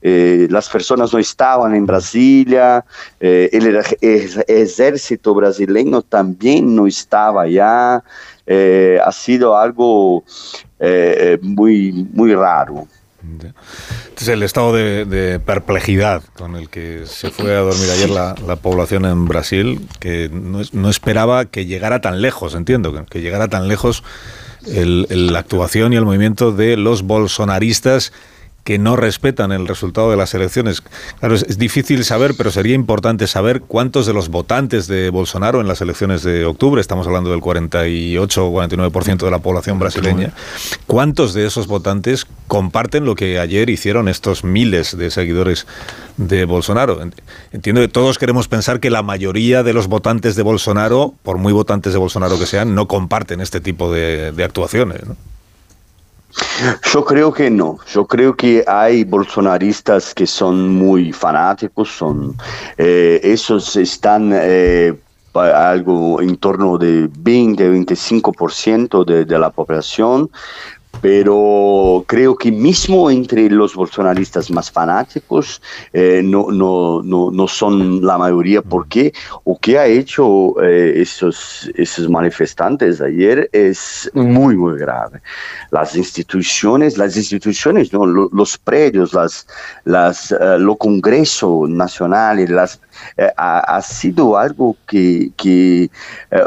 eh, las personas no estaban en Brasilia, eh, el, ejército brasileño también no estaba allá, eh, ha sido algo muy, muy raro. Este es el estado de, perplejidad con el que se fue a dormir ayer la, la población en Brasil, que no, esperaba que llegara tan lejos, entiendo, que, llegara tan lejos la actuación y el movimiento de los bolsonaristas que no respetan el resultado de las elecciones. Claro, es, es, difícil saber, pero sería importante saber cuántos de los votantes de Bolsonaro en las elecciones de octubre, estamos hablando del 48 o 49% de la población brasileña, cuántos de esos votantes comparten lo que ayer hicieron estos miles de seguidores de Bolsonaro. Entiendo que todos queremos pensar que la mayoría de los votantes de Bolsonaro, por muy votantes de Bolsonaro que sean, no comparten este tipo de, de actuaciones. ¿no? Yo creo que no. Yo creo que hay bolsonaristas que son muy fanáticos, son eh, esos están eh, algo en torno de 20-25% de, de la población, pero creo que mismo entre los bolsonaristas más fanáticos eh, no, no, no, no, son la mayoría. Porque lo que ha hecho eh, esos, esos manifestantes ayer es muy, muy grave. Las instituciones, las instituciones, los predios, las, las, uh, los congresos nacionales, las eh, ha, sido algo que, que eh,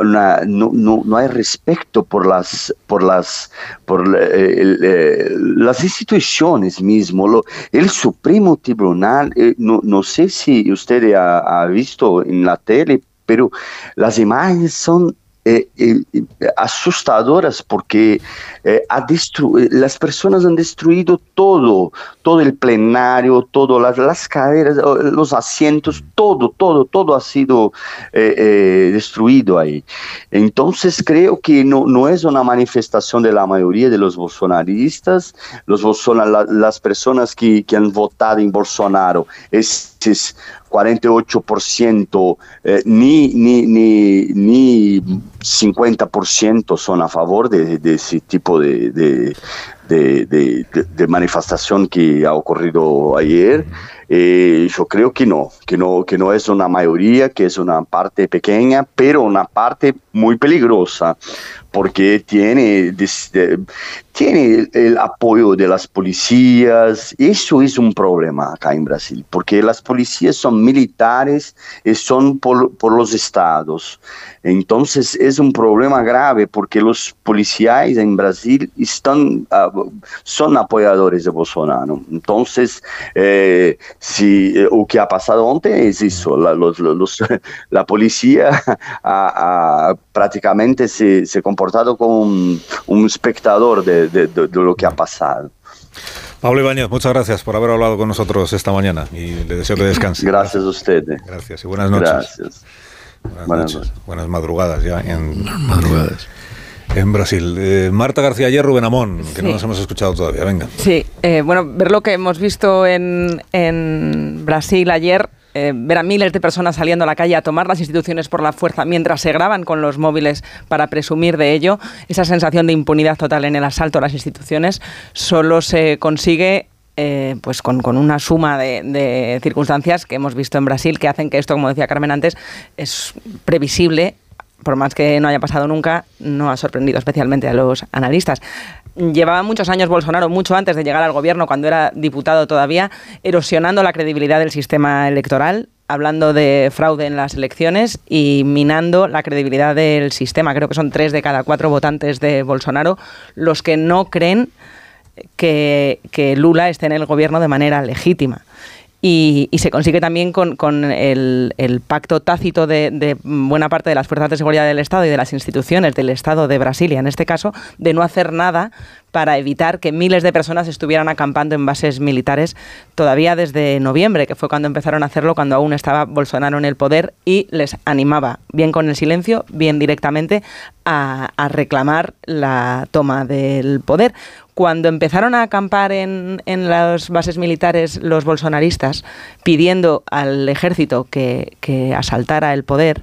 no, no, no, hay respeto por las, por las, por eh, las instituciones mismo. Lo, el Supremo Tribunal, no, no, sé si usted ha visto en la tele, pero las imágenes son eh, eh, asustadoras porque eh, las personas han destruido todo, todo el plenario, todas las, las, caderas, los asientos, todo, todo, todo ha sido destruido ahí. Entonces creo que no, no, es una manifestación de la mayoría de los bolsonaristas, los bolsona, la, las personas que, que, han votado en Bolsonaro, es, es 48% eh, ni, ni, ni, ni 50% son a favor de, ese tipo de, de, manifestación que ha ocurrido ayer. Eh, yo creo que no, que no, que no es una mayoría, que es una parte pequeña, pero una parte muy peligrosa, porque tiene, tiene el apoyo de las policías. Eso es un problema acá en Brasil, porque las policías son militares y son por, por los estados. Entonces es un problema grave porque los policías en Brasil están, uh, son apoyadores de Bolsonaro. Entonces, eh, si, eh, lo que ha pasado antes es eso, la, policía ha, ha prácticamente se, se comportado como un, un espectador de, de, de, de, lo que ha pasado. Pablo Ibáñez, muchas gracias por haber hablado con nosotros esta mañana y le deseo que descanse. Gracias a ustedes. Gracias y buenas noches. Gracias. Buenas, buenas noches. noches. Buenas madrugadas ya en madrugadas. En Brasil. Eh, Marta García Ayer, Rubén Amón, que sí. no nos hemos escuchado todavía. Venga. Sí, eh, bueno, ver lo que hemos visto en, en Brasil ayer eh, ver a miles de personas saliendo a la calle a tomar las instituciones por la fuerza mientras se graban con los móviles para presumir de ello, esa sensación de impunidad total en el asalto a las instituciones solo se consigue eh, pues con, una suma de, circunstancias que hemos visto en Brasil que hacen que esto, como decía Carmen antes, es previsible. Por más que no haya pasado nunca, no ha sorprendido especialmente a los analistas llevaba muchos años Bolsonaro, mucho antes de llegar al gobierno, cuando era diputado todavía, erosionando la credibilidad del sistema electoral, hablando de fraude en las elecciones y minando la credibilidad del sistema. Creo que son tres de cada cuatro votantes de Bolsonaro los que no creen que, Lula esté en el gobierno de manera legítima. Y, y, se consigue también con, con el, pacto tácito de, de, buena parte de las fuerzas de seguridad del Estado y de las instituciones del Estado de Brasilia, en este caso, de no hacer nada para evitar que miles de personas estuvieran acampando en bases militares todavía desde noviembre, que fue cuando empezaron a hacerlo, cuando aún estaba Bolsonaro en el poder y les animaba, bien con el silencio, bien directamente, a, reclamar la toma del poder. Cuando empezaron a acampar en, en, las bases militares los bolsonaristas pidiendo al ejército que asaltara el poder,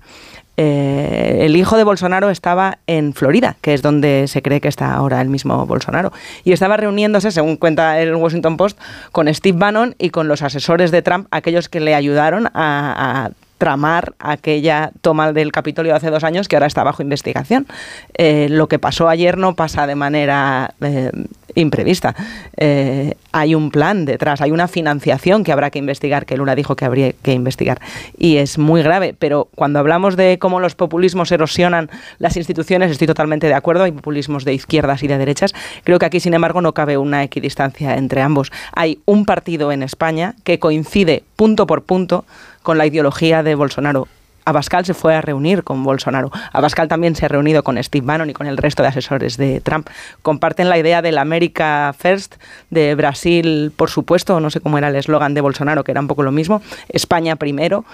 eh, el hijo de Bolsonaro estaba en Florida, que es donde se cree que está ahora el mismo Bolsonaro, y estaba reuniéndose, según cuenta el Washington Post, con Steve Bannon y con los asesores de Trump, aquellos que le ayudaron a, tramar aquella toma del Capitolio hace dos años que ahora está bajo investigación. Eh, lo que pasó ayer no pasa de manera eh, imprevista. Eh, hay un plan detrás, hay una financiación que habrá que investigar, que Lula dijo que habría que investigar. Y es muy grave, pero cuando hablamos de cómo los populismos erosionan las instituciones, estoy totalmente de acuerdo, hay populismos de izquierdas y de derechas. Creo que aquí, sin embargo, no cabe una equidistancia entre ambos. Hay un partido en España que coincide punto por punto con la ideología de Bolsonaro. Abascal se fue a reunir con Bolsonaro. Abascal también se ha reunido con Steve Bannon y con el resto de asesores de Trump. Comparten la idea del America First, de Brasil, por supuesto, no sé cómo era el eslogan de Bolsonaro, que era un poco lo mismo, España primero.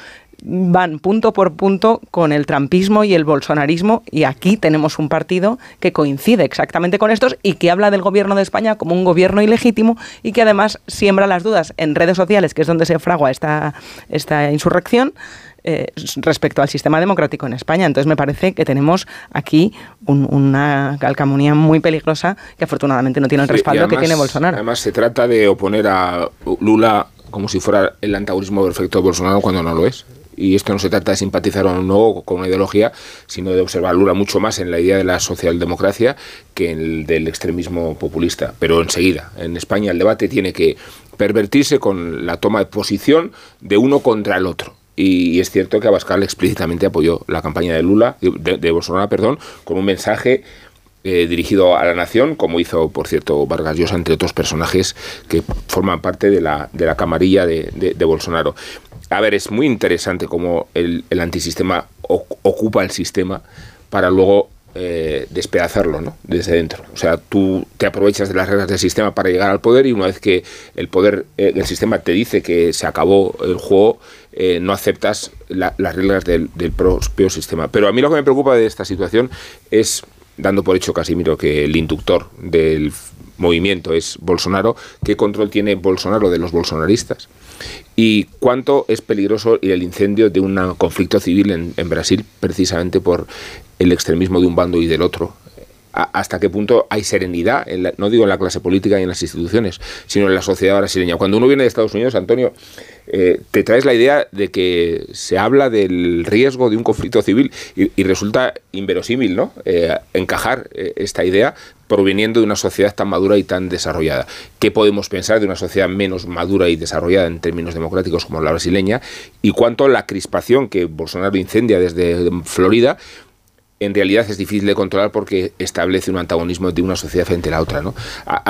van punto por punto con el trampismo y el bolsonarismo y aquí tenemos un partido que coincide exactamente con estos y que habla del gobierno de España como un gobierno ilegítimo y que además siembra las dudas en redes sociales, que es donde se fragua esta, esta insurrección. Eh, respecto al sistema democrático en España. Entonces me parece que tenemos aquí una calcamonía muy peligrosa que afortunadamente no tiene el Sí, respaldo que tiene Bolsonaro. Además, se trata de oponer a Lula como si fuera el antagonismo perfecto de Bolsonaro cuando no lo es. Y esto no se trata de simpatizar o no con una ideología, sino de observar a Lula mucho más en la idea de la socialdemocracia que en el del extremismo populista. Pero enseguida, en España el debate tiene que pervertirse con la toma de posición de uno contra el otro. Y es cierto que Abascal explícitamente apoyó la campaña de Lula, de, Bolsonaro, perdón, con un mensaje eh, dirigido a la nación, como hizo, por cierto, Vargas Llosa, entre otros personajes que forman parte de la, de la camarilla de, de- Bolsonaro. A ver, es muy interesante cómo el, el antisistema ocupa el sistema para luego eh, despedazarlo ¿no? desde dentro. O sea, tú te aprovechas de las reglas del sistema para llegar al poder y una vez que el poder eh, del sistema te dice que se acabó el juego, eh, no aceptas la- las reglas del, propio sistema. Pero a mí lo que me preocupa de esta situación es, dando por hecho Casimiro que el inductor del movimiento es Bolsonaro, ¿qué control tiene Bolsonaro de los bolsonaristas? y cuánto es peligroso el incendio de un conflicto civil en, Brasil precisamente por el extremismo de un bando y del otro. Hasta qué punto hay serenidad, no digo en la clase política y en las instituciones, sino en la sociedad brasileña. Cuando uno viene de Estados Unidos, Antonio, eh, te traes la idea de que se habla del riesgo de un conflicto civil y, resulta inverosímil, ¿no? Eh, encajar eh, esta idea proveniendo de una sociedad tan madura y tan desarrollada. ¿Qué podemos pensar de una sociedad menos madura y desarrollada en términos democráticos como la brasileña? Y cuánto la crispación que Bolsonaro incendia desde Florida en realidad es difícil de controlar porque establece un antagonismo de una sociedad frente a la otra. ¿no?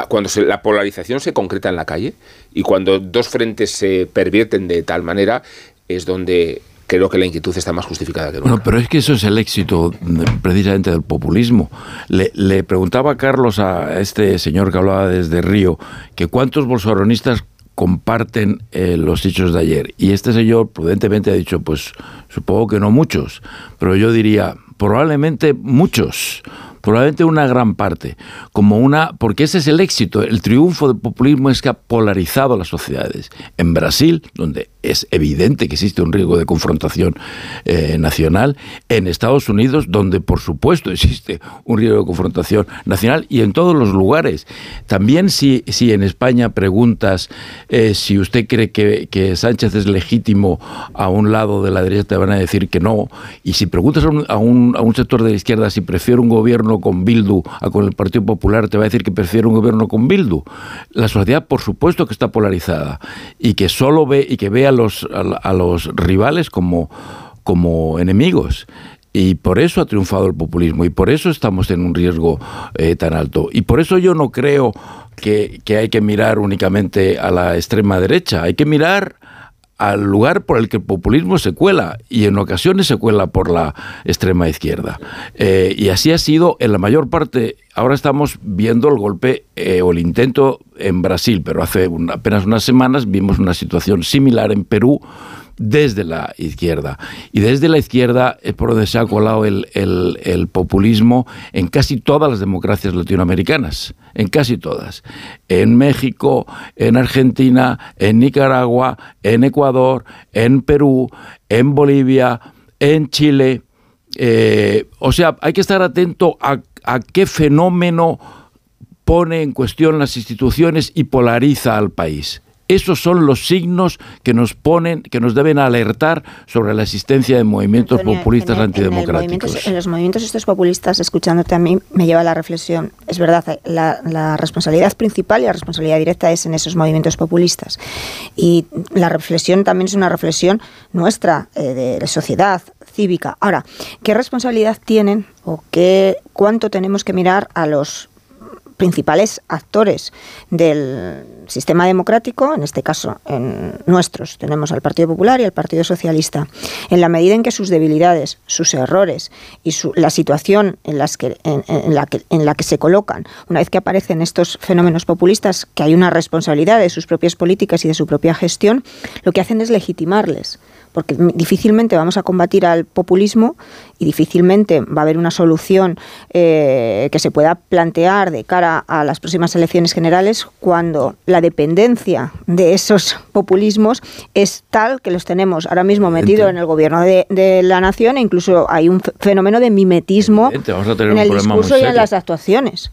Cuando se- la polarización se concreta en la calle y cuando dos frentes se pervierten de tal manera, es donde creo que la inquietud está más justificada que nunca. Bueno, pero es que eso es el éxito mm, precisamente del populismo. Le, le preguntaba a Carlos a este señor que hablaba desde Río que cuántos bolsonaristas comparten eh, los hechos de ayer. Y este señor prudentemente ha dicho, pues supongo que no muchos, pero yo diría, probablemente muchos, probablemente una gran parte, como una, porque ese es el éxito, el triunfo del populismo es que ha polarizado las sociedades. En Brasil, donde es evidente que existe un riesgo de confrontación eh, nacional, en Estados Unidos, donde por supuesto existe un riesgo de confrontación nacional y en todos los lugares. También si, si en España preguntas eh, si usted cree que, que Sánchez es legítimo a un lado de la derecha, te van a decir que no. Y si preguntas a un, a un, a un sector de la izquierda si prefiere un gobierno con Bildu a con el Partido Popular, te va a decir que prefiere un gobierno con Bildu. La sociedad, por supuesto, que está polarizada y que solo ve y que ve a los, a, los rivales como, como enemigos. Y por eso ha triunfado el populismo y por eso estamos en un riesgo eh, tan alto. Y por eso yo no creo que, que hay que mirar únicamente a la extrema derecha, hay que mirar al lugar por el que el populismo se cuela y en ocasiones se cuela por la extrema izquierda. Eh, y así ha sido en la mayor parte. Ahora estamos viendo el golpe eh, o el intento en Brasil, pero hace apenas unas semanas vimos una situación similar en Perú desde la izquierda. Y desde la izquierda es por donde se ha colado el populismo en casi todas las democracias latinoamericanas, en casi todas. En México, en Argentina, en Nicaragua, en Ecuador, en Perú, en Bolivia, en Chile. Eh, o sea, hay que estar atento a, a qué fenómeno pone en cuestión las instituciones y polariza al país. Esos son los signos que nos ponen, que nos deben alertar sobre la existencia de movimientos Antonio, populistas en el- en el antidemocráticos. movimiento- en los movimientos estos populistas, escuchándote a mí, me lleva a la reflexión. Es verdad, la, la responsabilidad principal y la responsabilidad directa es en esos movimientos populistas. Y la reflexión también es una reflexión nuestra, eh, de la sociedad cívica. Ahora, ¿qué responsabilidad tienen o qué, cuánto tenemos que mirar a los principales actores del sistema democrático, en este caso en nuestros, tenemos al Partido Popular y al Partido Socialista, en la medida en que sus debilidades, sus errores y la situación en, las que, en, la que, en la que se colocan, una vez que aparecen estos fenómenos populistas, que hay una responsabilidad de sus propias políticas y de su propia gestión, lo que hacen es legitimarles porque difícilmente vamos a combatir al populismo y difícilmente va a haber una solución eh, que se pueda plantear de cara a las próximas elecciones generales cuando la dependencia de esos populismos es tal que los tenemos ahora mismo metidos en el gobierno de, la nación e incluso hay un fenómeno de mimetismo en el discurso y en las actuaciones.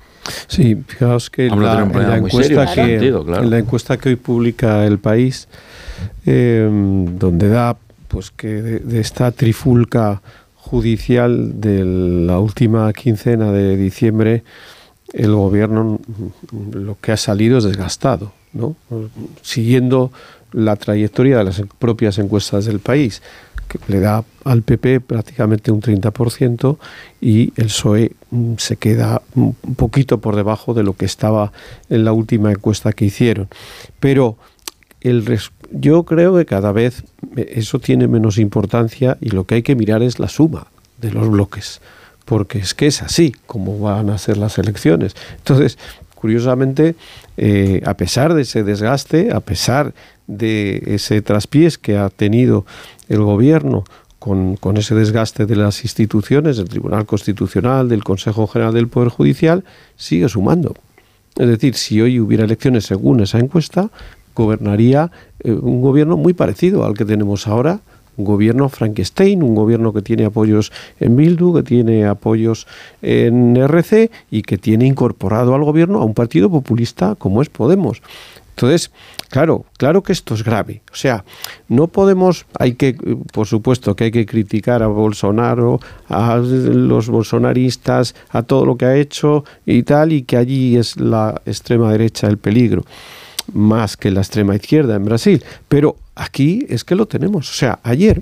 Sí, fijaos que en la, encuesta que, en la encuesta que hoy publica El País, eh, donde da pues que de, esta trifulca judicial de la última quincena de diciembre, el gobierno lo que ha salido es desgastado, ¿no? siguiendo la trayectoria de las propias encuestas del país, que le da al PP prácticamente un 30% y el PSOE mm, se queda un poquito por debajo de lo que estaba en la última encuesta que hicieron. Pero el, yo creo que cada vez eso tiene menos importancia y lo que hay que mirar es la suma de los bloques, porque es que es así como van a ser las elecciones. Entonces, curiosamente, eh, a pesar de ese desgaste, a pesar de ese traspiés que ha tenido el gobierno con, con, ese desgaste de las instituciones, del Tribunal Constitucional, del Consejo General del Poder Judicial, sigue sumando. Es decir, si hoy hubiera elecciones según esa encuesta, gobernaría eh, un gobierno muy parecido al que tenemos ahora, un gobierno Frankenstein, un gobierno que tiene apoyos en Bildu, que tiene apoyos en RC y que tiene incorporado al gobierno a un partido populista como es Podemos. Entonces, claro, claro que esto es grave. O sea, no podemos, hay que, por supuesto, que hay que criticar a Bolsonaro, a los bolsonaristas, a todo lo que ha hecho y tal, y que allí es la extrema derecha el peligro más que la extrema izquierda en Brasil. Pero aquí es que lo tenemos. O sea, ayer,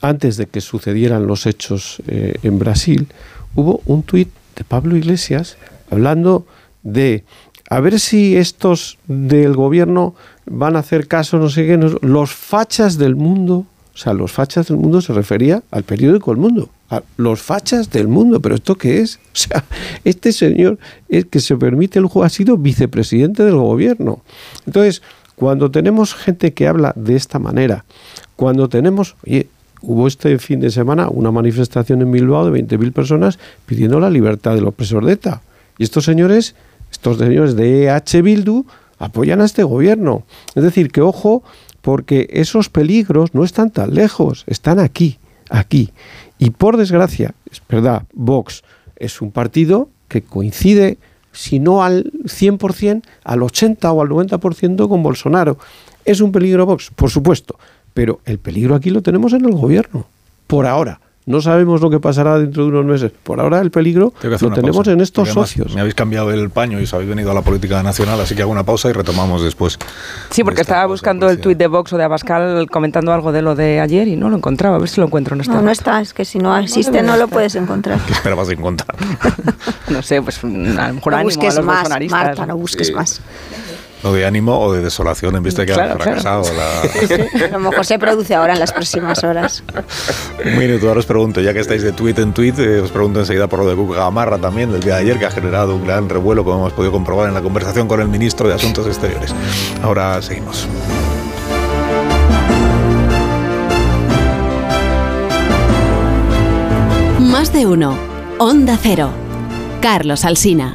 antes de que sucedieran los hechos eh, en Brasil, hubo un tuit de Pablo Iglesias hablando de a ver si estos del gobierno van a hacer caso, no sé qué, los fachas del mundo, o sea, los fachas del mundo se refería al periódico El Mundo los fachas del mundo. ¿Pero esto qué es? O sea, este señor es que se permite el juego ha sido vicepresidente del gobierno. Entonces, cuando tenemos gente que habla de esta manera, cuando tenemos, oye, hubo este fin de semana una manifestación en Bilbao de 20.000 personas pidiendo la libertad de los presos de ETA. Y estos señores, estos señores de EH Bildu, apoyan a este gobierno. Es decir, que ojo, porque esos peligros no están tan lejos, están aquí, aquí. Y por desgracia, es verdad, Vox es un partido que coincide, si no al 100%, al 80 o al 90% con Bolsonaro. ¿Es un peligro Vox? Por supuesto, pero el peligro aquí lo tenemos en el gobierno, por ahora. No sabemos lo que pasará dentro de unos meses. Por ahora el peligro lo tenemos en estos socios. Me habéis cambiado el paño y os habéis venido a la política nacional, así que hago una pausa y retomamos después. Sí, porque estaba buscando el tuit de Vox o de Abascal comentando algo de lo de ayer y no lo encontraba. A ver si lo encuentro. No, está, no, no está. Es que si no existe no, lo puedes encontrar. ¿Qué esperabas encontrar? no sé, pues a lo mejor no busques más, Marta, no busques más o de ánimo o de desolación en vista de que ha fracasado. La... A lo mejor se produce ahora en las próximas horas. Un minuto, ahora os pregunto, ya que estáis de tweet en tweet, eh, os pregunto enseguida por lo de Cuca Gamarra también, del día de ayer, que ha generado un gran revuelo, como hemos podido comprobar en la conversación con el ministro de Asuntos Exteriores. Ahora seguimos. Más de uno. Onda Cero. Carlos Alsina.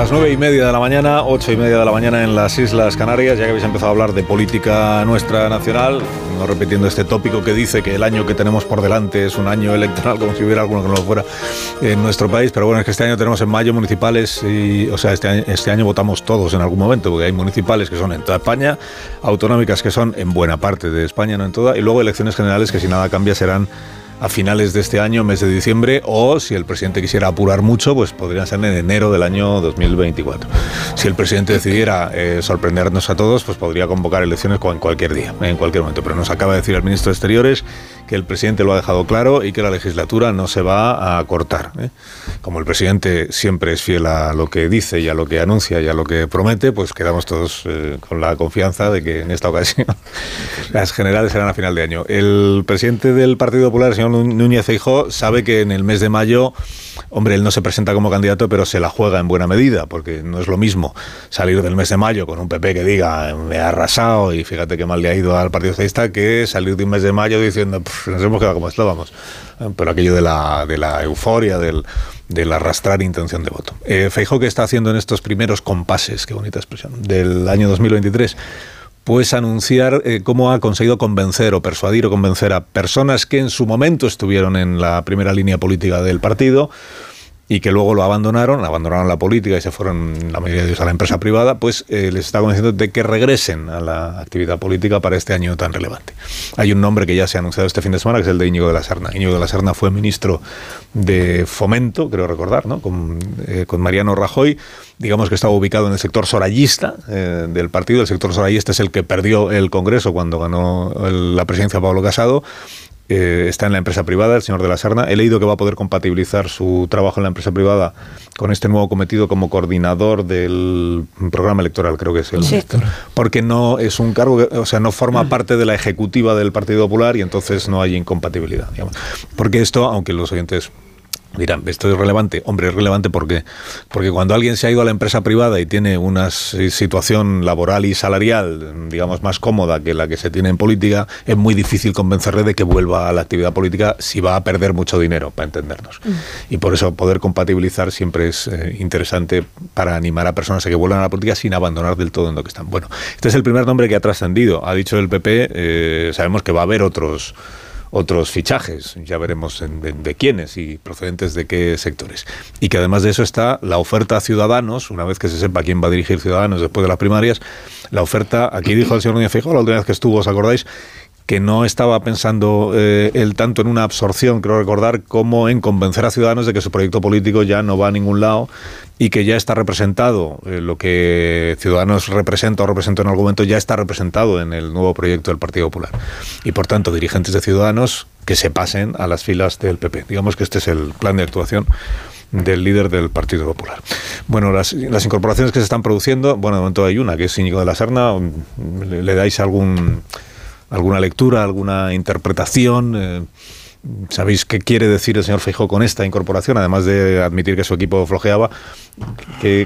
Las nueve y media de la mañana, ocho y media de la mañana en las Islas Canarias, ya que habéis empezado a hablar de política nuestra nacional, no repitiendo este tópico que dice que el año que tenemos por delante es un año electoral, como si hubiera alguno que no lo fuera en nuestro país, pero bueno, es que este año tenemos en mayo municipales y, o sea, este año, este año votamos todos en algún momento, porque hay municipales que son en toda España, autonómicas que son en buena parte de España, no en toda, y luego elecciones generales que si nada cambia serán a finales de este año, mes de diciembre, o si el presidente quisiera apurar mucho, pues podrían ser en enero del año 2024. Si el presidente decidiera eh, sorprendernos a todos, pues podría convocar elecciones en cualquier día, en cualquier momento. Pero nos acaba de decir el ministro de Exteriores que el presidente lo ha dejado claro y que la legislatura no se va a cortar. ¿eh? Como el presidente siempre es fiel a lo que dice y a lo que anuncia y a lo que promete, pues quedamos todos eh, con la confianza de que en esta ocasión las generales serán a final de año. El presidente del Partido Popular, el señor Núñez Feijó, sabe que en el mes de mayo, hombre, él no se presenta como candidato, pero se la juega en buena medida, porque no es lo mismo salir del mes de mayo con un PP que diga me ha arrasado y fíjate qué mal le ha ido al Partido Socialista que salir de un mes de mayo diciendo nos hemos quedado como estábamos. Pero aquello de la, de la euforia, del, del arrastrar intención de voto. Eh, Feijó, ¿qué está haciendo en estos primeros compases, qué bonita expresión, del año 2023? Pues anunciar eh, cómo ha conseguido convencer o persuadir o convencer a personas que en su momento estuvieron en la primera línea política del partido, y que luego lo abandonaron, abandonaron la política y se fueron, la mayoría de ellos, a la empresa privada, pues eh, les está convenciendo de que regresen a la actividad política para este año tan relevante. Hay un nombre que ya se ha anunciado este fin de semana, que es el de Íñigo de la Serna. Íñigo de la Serna fue ministro de Fomento, creo recordar, ¿no? con, eh, con Mariano Rajoy digamos que estaba ubicado en el sector sorayista eh, del partido. El sector sorayista es el que perdió el Congreso cuando ganó la presidencia Pablo Casado eh, está en la empresa privada, el señor de la Serna. He leído que va a poder compatibilizar su trabajo en la empresa privada con este nuevo cometido como coordinador del programa electoral, creo que es el sí. Porque no es un cargo, o sea, no forma parte de la ejecutiva del Partido Popular y entonces no hay incompatibilidad. Digamos. Porque esto, aunque los oyentes Dirán, ¿esto es relevante? Hombre, es relevante porque, porque cuando alguien se ha ido a la empresa privada y tiene una situación laboral y salarial, digamos, más cómoda que la que se tiene en política, es muy difícil convencerle de que vuelva a la actividad política si va a perder mucho dinero, para entendernos. Mm. Y por eso poder compatibilizar siempre es eh, interesante para animar a personas a que vuelvan a la política sin abandonar del todo en lo que están. Bueno, este es el primer nombre que ha trascendido. Ha dicho el PP, eh, sabemos que va a haber otros otros fichajes, ya veremos de, quiénes y procedentes de qué sectores. Y que además de eso está la oferta a Ciudadanos, una vez que se sepa quién va a dirigir Ciudadanos después de las primarias, la oferta, aquí dijo el señor Núñez Feijóo la última vez que estuvo, ¿os acordáis? Que no estaba pensando eh, él tanto en una absorción, creo recordar, como en convencer a ciudadanos de que su proyecto político ya no va a ningún lado y que ya está representado, eh, lo que Ciudadanos representa o representó en algún momento ya está representado en el nuevo proyecto del Partido Popular. Y por tanto, dirigentes de Ciudadanos que se pasen a las filas del PP. Digamos que este es el plan de actuación del líder del Partido Popular. Bueno, las, incorporaciones que se están produciendo, bueno, de momento hay una, que es Íñigo de la Serna, ¿le, le dais algún alguna lectura, alguna interpretación. Eh, ¿Sabéis qué quiere decir el señor Feijóo con esta incorporación? Además de admitir que su equipo flojeaba,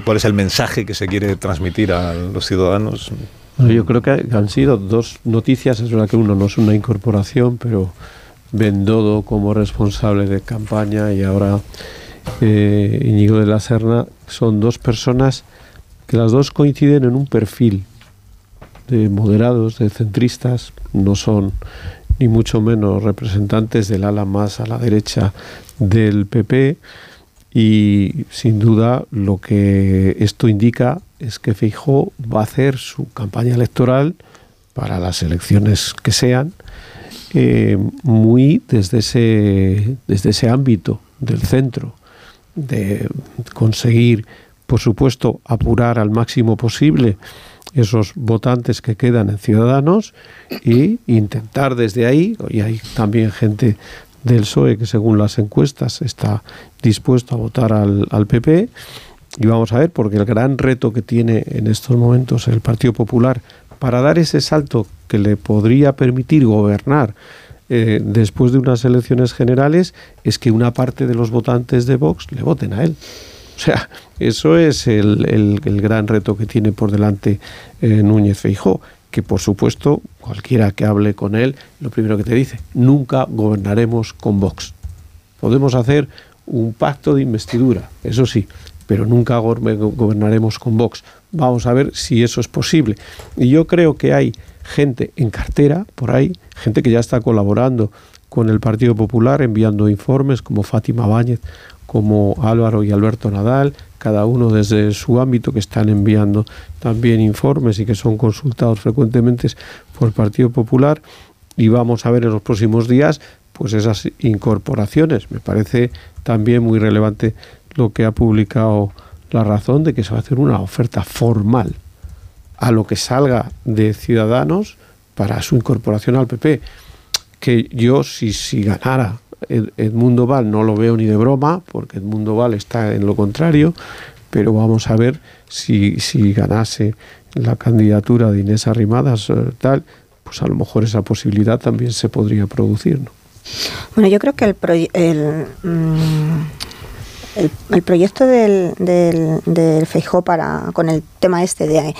¿cuál es el mensaje que se quiere transmitir a los ciudadanos? yo creo que han sido dos noticias. Es verdad que uno no es una incorporación, pero Bendodo como responsable de campaña y ahora eh, Íñigo de la Serna son dos personas que las dos coinciden en un perfil de moderados, de centristas, no son ni mucho menos representantes del ala más a la derecha del PP y sin duda lo que esto indica es que Feijó va a hacer su campaña electoral para las elecciones que sean eh, muy desde ese, desde ese ámbito del centro de conseguir por supuesto apurar al máximo posible esos votantes que quedan en Ciudadanos y intentar desde ahí, y hay también gente del PSOE que según las encuestas está dispuesto a votar al, al PP, y vamos a ver, porque el gran reto que tiene en estos momentos el Partido Popular para dar ese salto que le podría permitir gobernar eh, después de unas elecciones generales es que una parte de los votantes de Vox le voten a él. O sea, eso es el, el, gran reto que tiene por delante eh, Núñez Feijó, que por supuesto cualquiera que hable con él, lo primero que te dice, nunca gobernaremos con Vox. Podemos hacer un pacto de investidura, eso sí, pero nunca gobernaremos con Vox. Vamos a ver si eso es posible. Y yo creo que hay gente en cartera, por ahí, gente que ya está colaborando con el Partido Popular, enviando informes como Fátima Báñez, como Álvaro y Alberto Nadal, cada uno desde su ámbito que están enviando también informes y que son consultados frecuentemente por el Partido Popular y vamos a ver en los próximos días pues esas incorporaciones. Me parece también muy relevante lo que ha publicado la razón de que se va a hacer una oferta formal a lo que salga de Ciudadanos para su incorporación al PP. Que yo, si, si ganara Edmundo Val, no lo veo ni de broma, porque Edmundo Val está en lo contrario, pero vamos a ver si, si ganase la candidatura de Inés Arrimadas, eh, tal, pues a lo mejor esa posibilidad también se podría producir. ¿no? Bueno, yo creo que el, el, mm, el, proyecto del, del, del para, con el tema este de,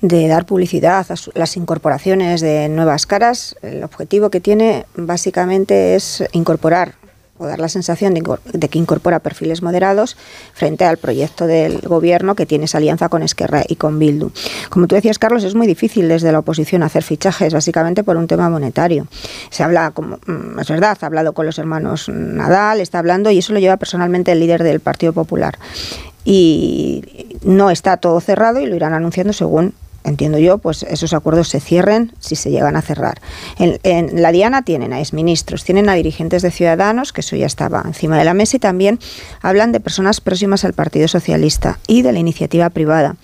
de dar publicidad a las incorporaciones de nuevas caras, el objetivo que tiene básicamente es incorporar o dar la sensación de, que incorpora perfiles moderados frente al proyecto del gobierno que tiene esa alianza con Esquerra y con Bildu. Como tú decías, Carlos, es muy difícil desde la oposición hacer fichajes, básicamente por un tema monetario. Se habla, como mm, es verdad, ha hablado con los hermanos Nadal, está hablando, y eso lo lleva personalmente el líder del Partido Popular. Y no está todo cerrado y lo irán anunciando según entiendo yo, pues esos acuerdos se cierren si se llegan a cerrar. En, la Diana tienen a exministros, tienen a dirigentes de Ciudadanos, que eso ya estaba encima de la mesa, y también hablan de personas próximas al Partido Socialista y de la iniciativa privada.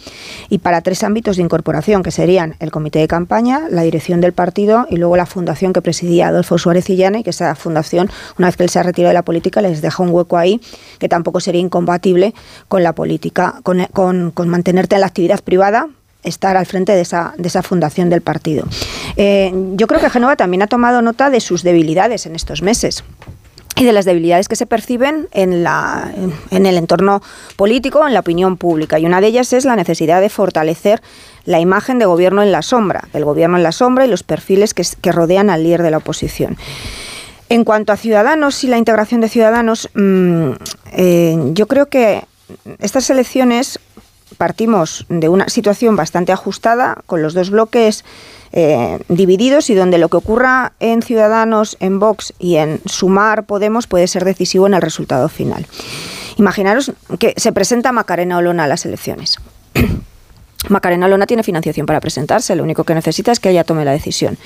Y para tres ámbitos de incorporación, que serían el comité de campaña, la dirección del partido y luego la fundación que presidía Adolfo Suárez Illana, y que esa fundación, una vez que él se ha retirado de la política, les deja un hueco ahí que tampoco sería incompatible con la política, con, con mantenerte en la actividad privada, estar al frente de esa, de esa fundación del partido. Eh, yo creo que Genova también ha tomado nota de sus debilidades en estos meses y de las debilidades que se perciben en, la, en el entorno político, en la opinión pública. Y una de ellas es la necesidad de fortalecer la imagen de gobierno en la sombra, el gobierno en la sombra y los perfiles que, que rodean al líder de la oposición. En cuanto a Ciudadanos y la integración de Ciudadanos, mm, eh, yo creo que estas elecciones partimos de una situación bastante ajustada, con los dos bloques eh, divididos y donde lo que ocurra en Ciudadanos, en Vox y en Sumar Podemos puede ser decisivo en el resultado final. Imaginaros que se presenta Macarena Olona a las elecciones. Macarena Olona tiene financiación para presentarse, lo único que necesita es que ella tome la decisión.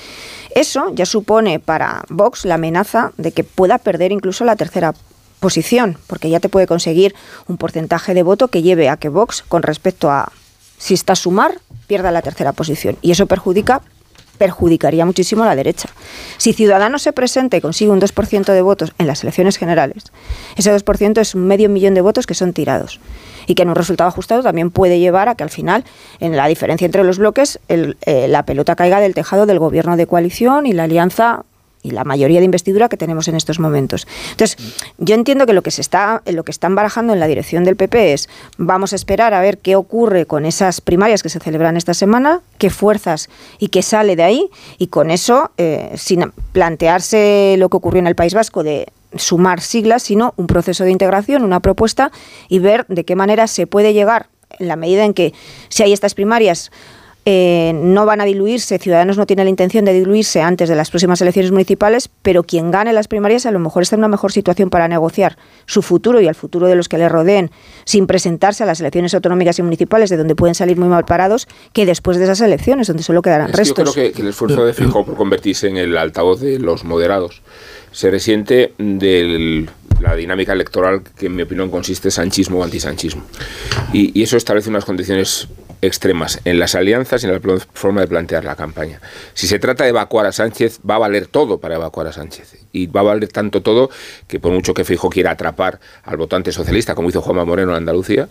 Eso ya supone para Vox la amenaza de que pueda perder incluso la tercera posición, porque ya te puede conseguir un porcentaje de voto que lleve a que Vox, con respecto a si está a sumar, pierda la tercera posición. Y eso perjudica perjudicaría muchísimo a la derecha. Si Ciudadanos se presenta y consigue un 2% de votos en las elecciones generales, ese 2% es un medio millón de votos que son tirados y que en un resultado ajustado también puede llevar a que al final, en la diferencia entre los bloques, eh, la pelota caiga del tejado del gobierno de coalición y la alianza y la mayoría de investidura que tenemos en estos momentos. Entonces, yo entiendo que lo que se está, lo que están barajando en la dirección del PP es vamos a esperar a ver qué ocurre con esas primarias que se celebran esta semana, qué fuerzas y qué sale de ahí, y con eso, eh, sin plantearse lo que ocurrió en el País Vasco de sumar siglas, sino un proceso de integración, una propuesta y ver de qué manera se puede llegar en la medida en que si hay estas primarias eh, no van a diluirse, Ciudadanos no tiene la intención de diluirse antes de las próximas elecciones municipales, pero quien gane las primarias a lo mejor está en una mejor situación para negociar su futuro y el futuro de los que le rodeen sin presentarse a las elecciones autonómicas y municipales, de donde pueden salir muy mal parados, que después de esas elecciones, donde solo quedarán restos. Yo creo que, el esfuerzo de Fijo por convertirse en el altavoz de los moderados se resiente de la dinámica electoral que en mi opinión consiste sanchismo o antisanchismo. Y, y eso establece unas condiciones extremas en las alianzas y en la forma de plantear la campaña. Si se trata de evacuar a Sánchez, va a valer todo para evacuar a Sánchez. Y va a valer tanto todo que por mucho que Fijo quiera atrapar al votante socialista, como hizo Juanma Moreno en Andalucía,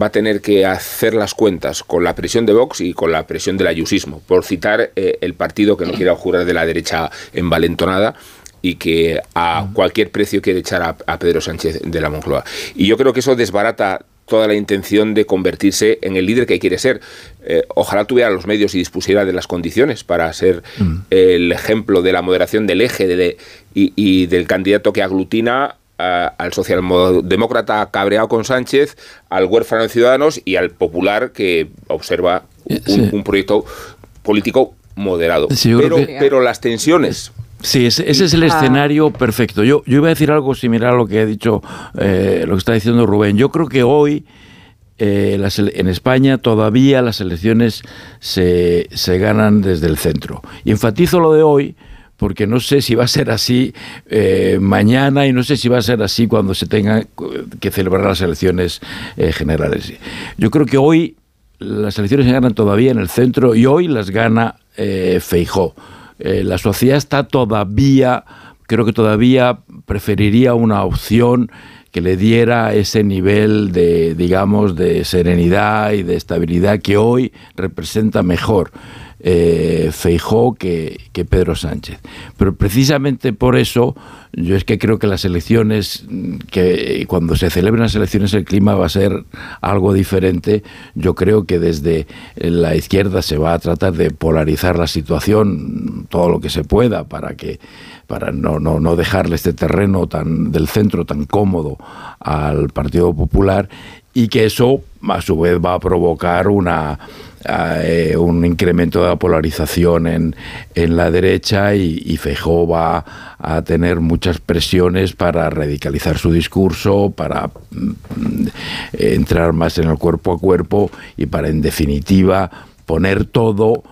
va a tener que hacer las cuentas con la presión de Vox y con la presión del ayusismo, por citar eh, el partido que no quiera jurar de la derecha envalentonada y que a cualquier precio quiere echar a, a, Pedro Sánchez de la Moncloa. Y yo creo que eso desbarata toda la intención de convertirse en el líder que quiere ser. Eh, ojalá tuviera los medios y dispusiera de las condiciones para ser mm. el ejemplo de la moderación del eje de, y, del candidato que aglutina a- al socialdemócrata cabreado con Sánchez, al huérfano de Ciudadanos y al popular que observa un, Sí. un proyecto político moderado. Sí, yo creo pero, que- pero las tensiones Sí, ese, ese es el Ah. escenario perfecto. Yo, yo iba a decir algo similar a lo que ha dicho, eh, lo que está diciendo Rubén. Yo creo que hoy eh, las en España todavía las elecciones se, se ganan desde el centro. Y enfatizo lo de hoy porque no sé si va a ser así eh, mañana y no sé si va a ser así cuando se tengan que celebrar las elecciones eh, generales. Yo creo que hoy las elecciones se ganan todavía en el centro y hoy las gana eh, Feijó. Eh, la sociedad está todavía, creo que todavía preferiría una opción que le diera ese nivel de, digamos, de serenidad y de estabilidad que hoy representa mejor eh, Feijó que, que Pedro Sánchez. Pero precisamente por eso yo es que creo que las elecciones, que cuando se celebren las elecciones el clima va a ser algo diferente. Yo creo que desde la izquierda se va a tratar de polarizar la situación todo lo que se pueda para que para no, no, no dejarle este terreno tan del centro tan cómodo al Partido Popular y que eso a su vez va a provocar una eh, un incremento de la polarización en, en la derecha y, y va a tener muchas presiones para radicalizar su discurso, para mm, entrar más en el cuerpo a cuerpo y para en definitiva poner todo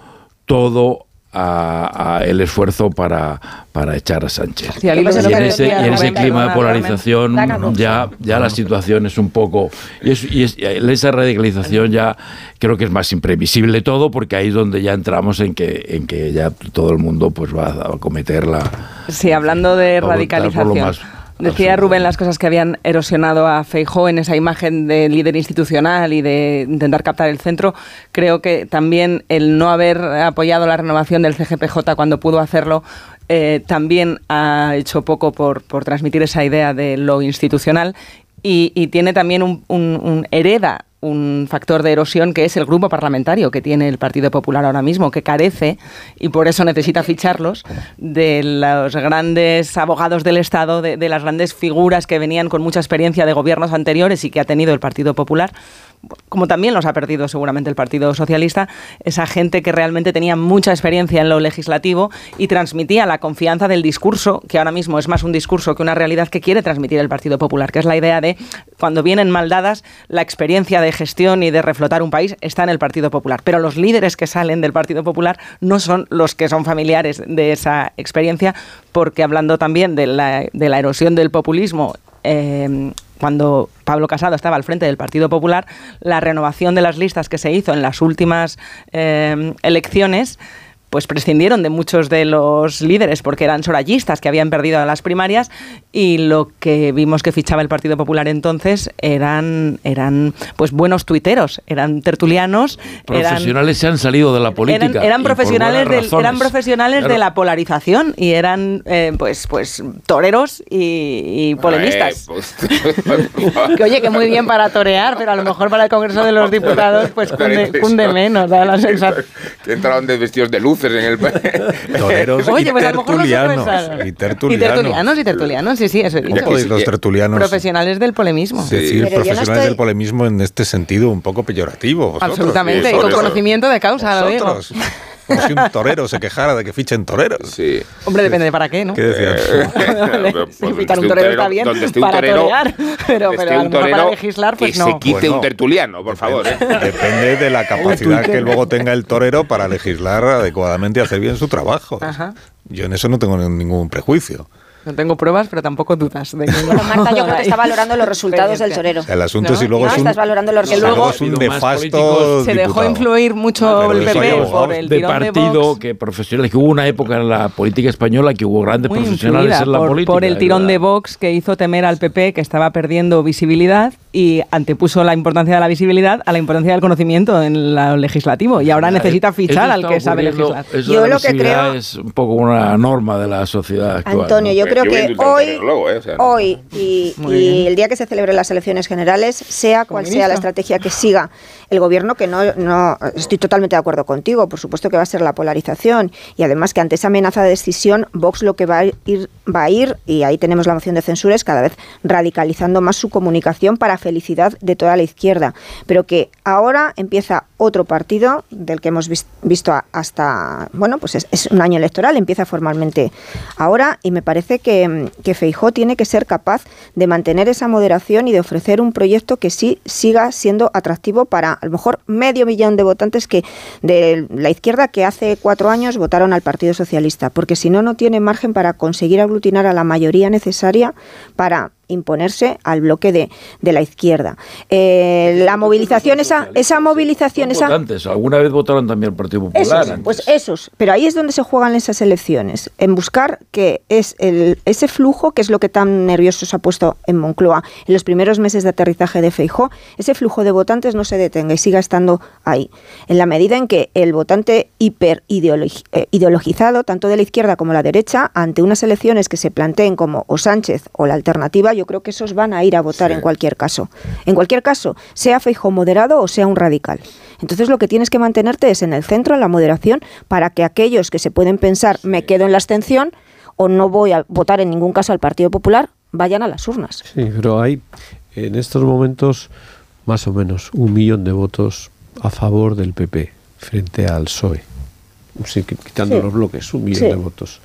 todo a, a el esfuerzo para, para echar a Sánchez. Sí, y en ese, y en ese clima de polarización ya, ya la situación es un poco... Y, es- y es- esa radicalización ya creo que es más imprevisible todo porque ahí es donde ya entramos en que, en que ya todo el mundo pues va a cometer la... Sí, hablando de radicalización. Decía Rubén las cosas que habían erosionado a Feijó en esa imagen de líder institucional y de intentar captar el centro. Creo que también el no haber apoyado la renovación del CGPJ cuando pudo hacerlo eh, también ha hecho poco por, por transmitir esa idea de lo institucional y, y tiene también un, un- un- hereda un factor de erosión que es el grupo parlamentario que tiene el Partido Popular ahora mismo, que carece y por eso necesita ficharlos de los grandes abogados del Estado, de, las grandes figuras que venían con mucha experiencia de gobiernos anteriores y que ha tenido el Partido Popular como también los ha perdido seguramente el Partido Socialista, esa gente que realmente tenía mucha experiencia en lo legislativo y transmitía la confianza del discurso, que ahora mismo es más un discurso que una realidad que quiere transmitir el Partido Popular, que es la idea de cuando vienen mal dadas, la experiencia de gestión y de reflotar un país está en el Partido Popular. Pero los líderes que salen del Partido Popular no son los que son familiares de esa experiencia, porque hablando también de la, de la erosión del populismo, eh, cuando Pablo Casado estaba al frente del Partido Popular, la renovación de las listas que se hizo en las últimas eh, elecciones pues prescindieron de muchos de los líderes porque eran sorayistas que habían perdido las primarias y lo que vimos que fichaba el Partido Popular entonces eran eran pues buenos tuiteros, eran tertulianos, eran Profesionales se han salido de la política. eran, eran profesionales del- eran profesionales de Claro. la polarización y eran eh, pues pues toreros y, y polemistas. Eh, pues, que oye, que muy bien para torear, pero a lo mejor para el Congreso de los Diputados pues cunde, cunde menos, da la sensación. que entraron de vestidos de luces en el Toreros Oye, y pues a lo mejor no se tertulianos. Y Y tertulianos. tertulianos, y tertulianos, sí, sí, eso he ¿Cómo dicho. los tertulianos Profesionales del polemismo. yo no profesionales estoy- del polemismo en este sentido un poco peyorativo? vosotros? Absolutamente, Sí, y con conocimiento de causa, lo digo. Como si un torero se quejara de que fichen toreros. Sí. Hombre, depende de para qué, ¿no? ¿Qué decías? Sí, fichar un torero está bien donde esté un para torero, torear, pero, pero esté a lo un mejor para legislar, pues que no. se quite Bueno. un tertuliano, por favor. ¿eh? Depende de la capacidad que luego tenga el torero para legislar adecuadamente y hacer bien su trabajo. Ajá. Yo en eso no tengo ningún prejuicio. No tengo pruebas, pero tampoco dudas de que Bueno, Marta, yo creo que está valorando los resultados del torero. El asunto es si No, luego no, es un, estás valorando los resultados. luego es un nefasto se dejó influir mucho el PP por el de tirón de partido Vox. que profesionales que hubo una época en la política española que hubo grandes muy profesionales en la por, política por el tirón de Vox que hizo temer al PP que estaba perdiendo visibilidad y antepuso la importancia de la visibilidad a la importancia del conocimiento en lo legislativo y ahora necesita fichar al que sabe legislar. eso Yo de la lo que creo- es un poco una norma de la sociedad actual. Antonio, ¿no? yo creo yo que hoy, ¿eh? O sea, no- hoy y, el día que se celebren las elecciones generales, sea cual sea la estrategia que siga el gobierno, que no, no estoy totalmente de acuerdo contigo, por supuesto que va a ser la polarización y además que ante esa amenaza de decisión, Vox lo que va a ir, va a ir y ahí tenemos la moción de censura, es cada vez radicalizando más su comunicación para felicidad de toda la izquierda. Pero que ahora empieza otro partido del que hemos vis- visto hasta, bueno, pues es, es un año electoral, empieza formalmente ahora y me parece que, mm, que Feijó tiene que ser capaz de mantener esa moderación y de ofrecer un proyecto que sí siga siendo atractivo para a lo mejor medio millón de votantes que de la izquierda que hace cuatro años votaron al Partido Socialista, porque si no, no tiene margen para conseguir aglutinar a la mayoría necesaria para imponerse al bloque de, de la izquierda. Eh, la movilización, esa, esa movilización, esa... Votantes, alguna vez votaron también al Partido Popular. Esos, antes. pues esos, pero ahí es donde se juegan esas elecciones, en buscar que es el, ese flujo, que es lo que tan nervioso se ha puesto en Moncloa en los primeros meses de aterrizaje de Feijó, ese flujo de votantes no se detenga y siga estando ahí. En la medida en que el votante hiper eh, ideologizado, tanto de la izquierda como la derecha, ante unas elecciones que se planteen como o Sánchez o la alternativa, yo creo que esos van a ir a votar en cualquier caso. En cualquier caso, sea Feijó moderado o sea un radical. Entonces lo que tienes que mantenerte es en el centro, en la moderación, para que aquellos que se pueden pensar me quedo en la abstención o no voy a votar en ningún caso al Partido Popular, vayan a las urnas. Sí, pero hay en estos momentos más o menos un millón de votos a favor del PP frente al PSOE. Sí, quitando Sí. los bloques, un millón Sí. de votos.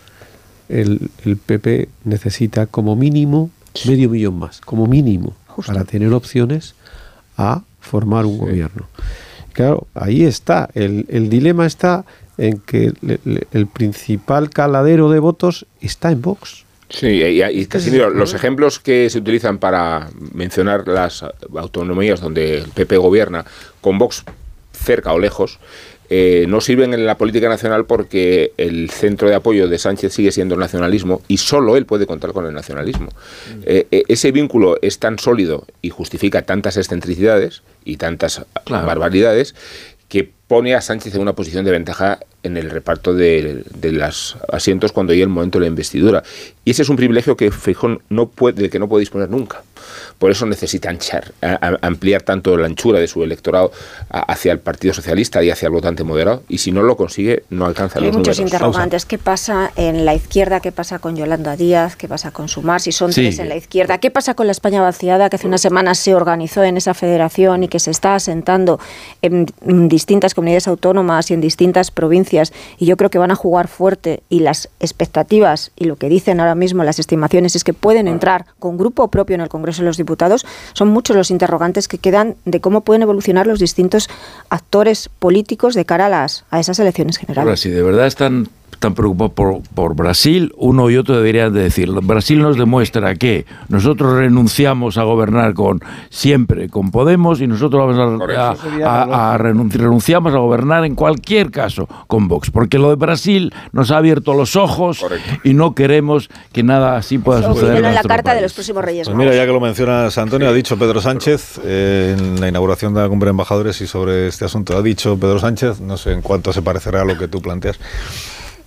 El, el PP necesita como mínimo medio millón más, como mínimo, para tener opciones a formar un gobierno. Claro, ahí está. El, el dilema está en que le- le- el principal caladero de votos está en Vox. Sí, y, y Casimiro, los ejemplos que se utilizan para mencionar las autonomías donde el PP gobierna con Vox cerca o lejos, eh, no sirven en la política nacional porque el centro de apoyo de Sánchez sigue siendo el nacionalismo y solo él puede contar con el nacionalismo. Eh, eh, ese vínculo es tan sólido y justifica tantas excentricidades y tantas barbaridades que pone a Sánchez en una posición de ventaja en el reparto de, de los asientos cuando llegue el momento de la investidura. Y ese es un privilegio que Feijón no puede, del que no puede disponer nunca. Por eso necesita anchar, a- a- ampliar tanto la anchura de su electorado a- hacia el Partido Socialista y hacia el votante moderado. Y si no lo consigue, no alcanza Hay los muchos números. interrogantes. ¿Qué pasa en la izquierda? ¿Qué pasa con Yolanda Díaz? ¿Qué pasa con Sumar? Si son Sí. tres en la izquierda. ¿Qué pasa con la España vaciada que hace unas semanas se organizó en esa federación y que se está asentando en, en distintas comunidades autónomas y en distintas provincias? Y yo creo que van a jugar fuerte y las expectativas y lo que dicen ahora mismo las estimaciones es que pueden entrar con grupo propio en el Congreso de los Diputados. Son muchos los interrogantes que quedan de cómo pueden evolucionar los distintos actores políticos de cara a, las, a esas elecciones generales. Ahora, si de verdad están tan preocupados por, por Brasil, uno y otro deberían de decir, Brasil nos demuestra que nosotros renunciamos a gobernar con siempre con Podemos y nosotros vamos a, a- a- a renunci- renunciamos a gobernar en cualquier caso con Vox, porque lo de Brasil nos ha abierto los ojos y no queremos que nada así pueda Eso suceder. en en la carta de país. los próximos Reyes Pues mira, ya que lo mencionas, Antonio, ha dicho Pedro Sánchez eh, en la inauguración de la cumbre de embajadores y sobre este asunto. Ha dicho Pedro Sánchez, no sé en cuánto se parecerá a lo que tú planteas.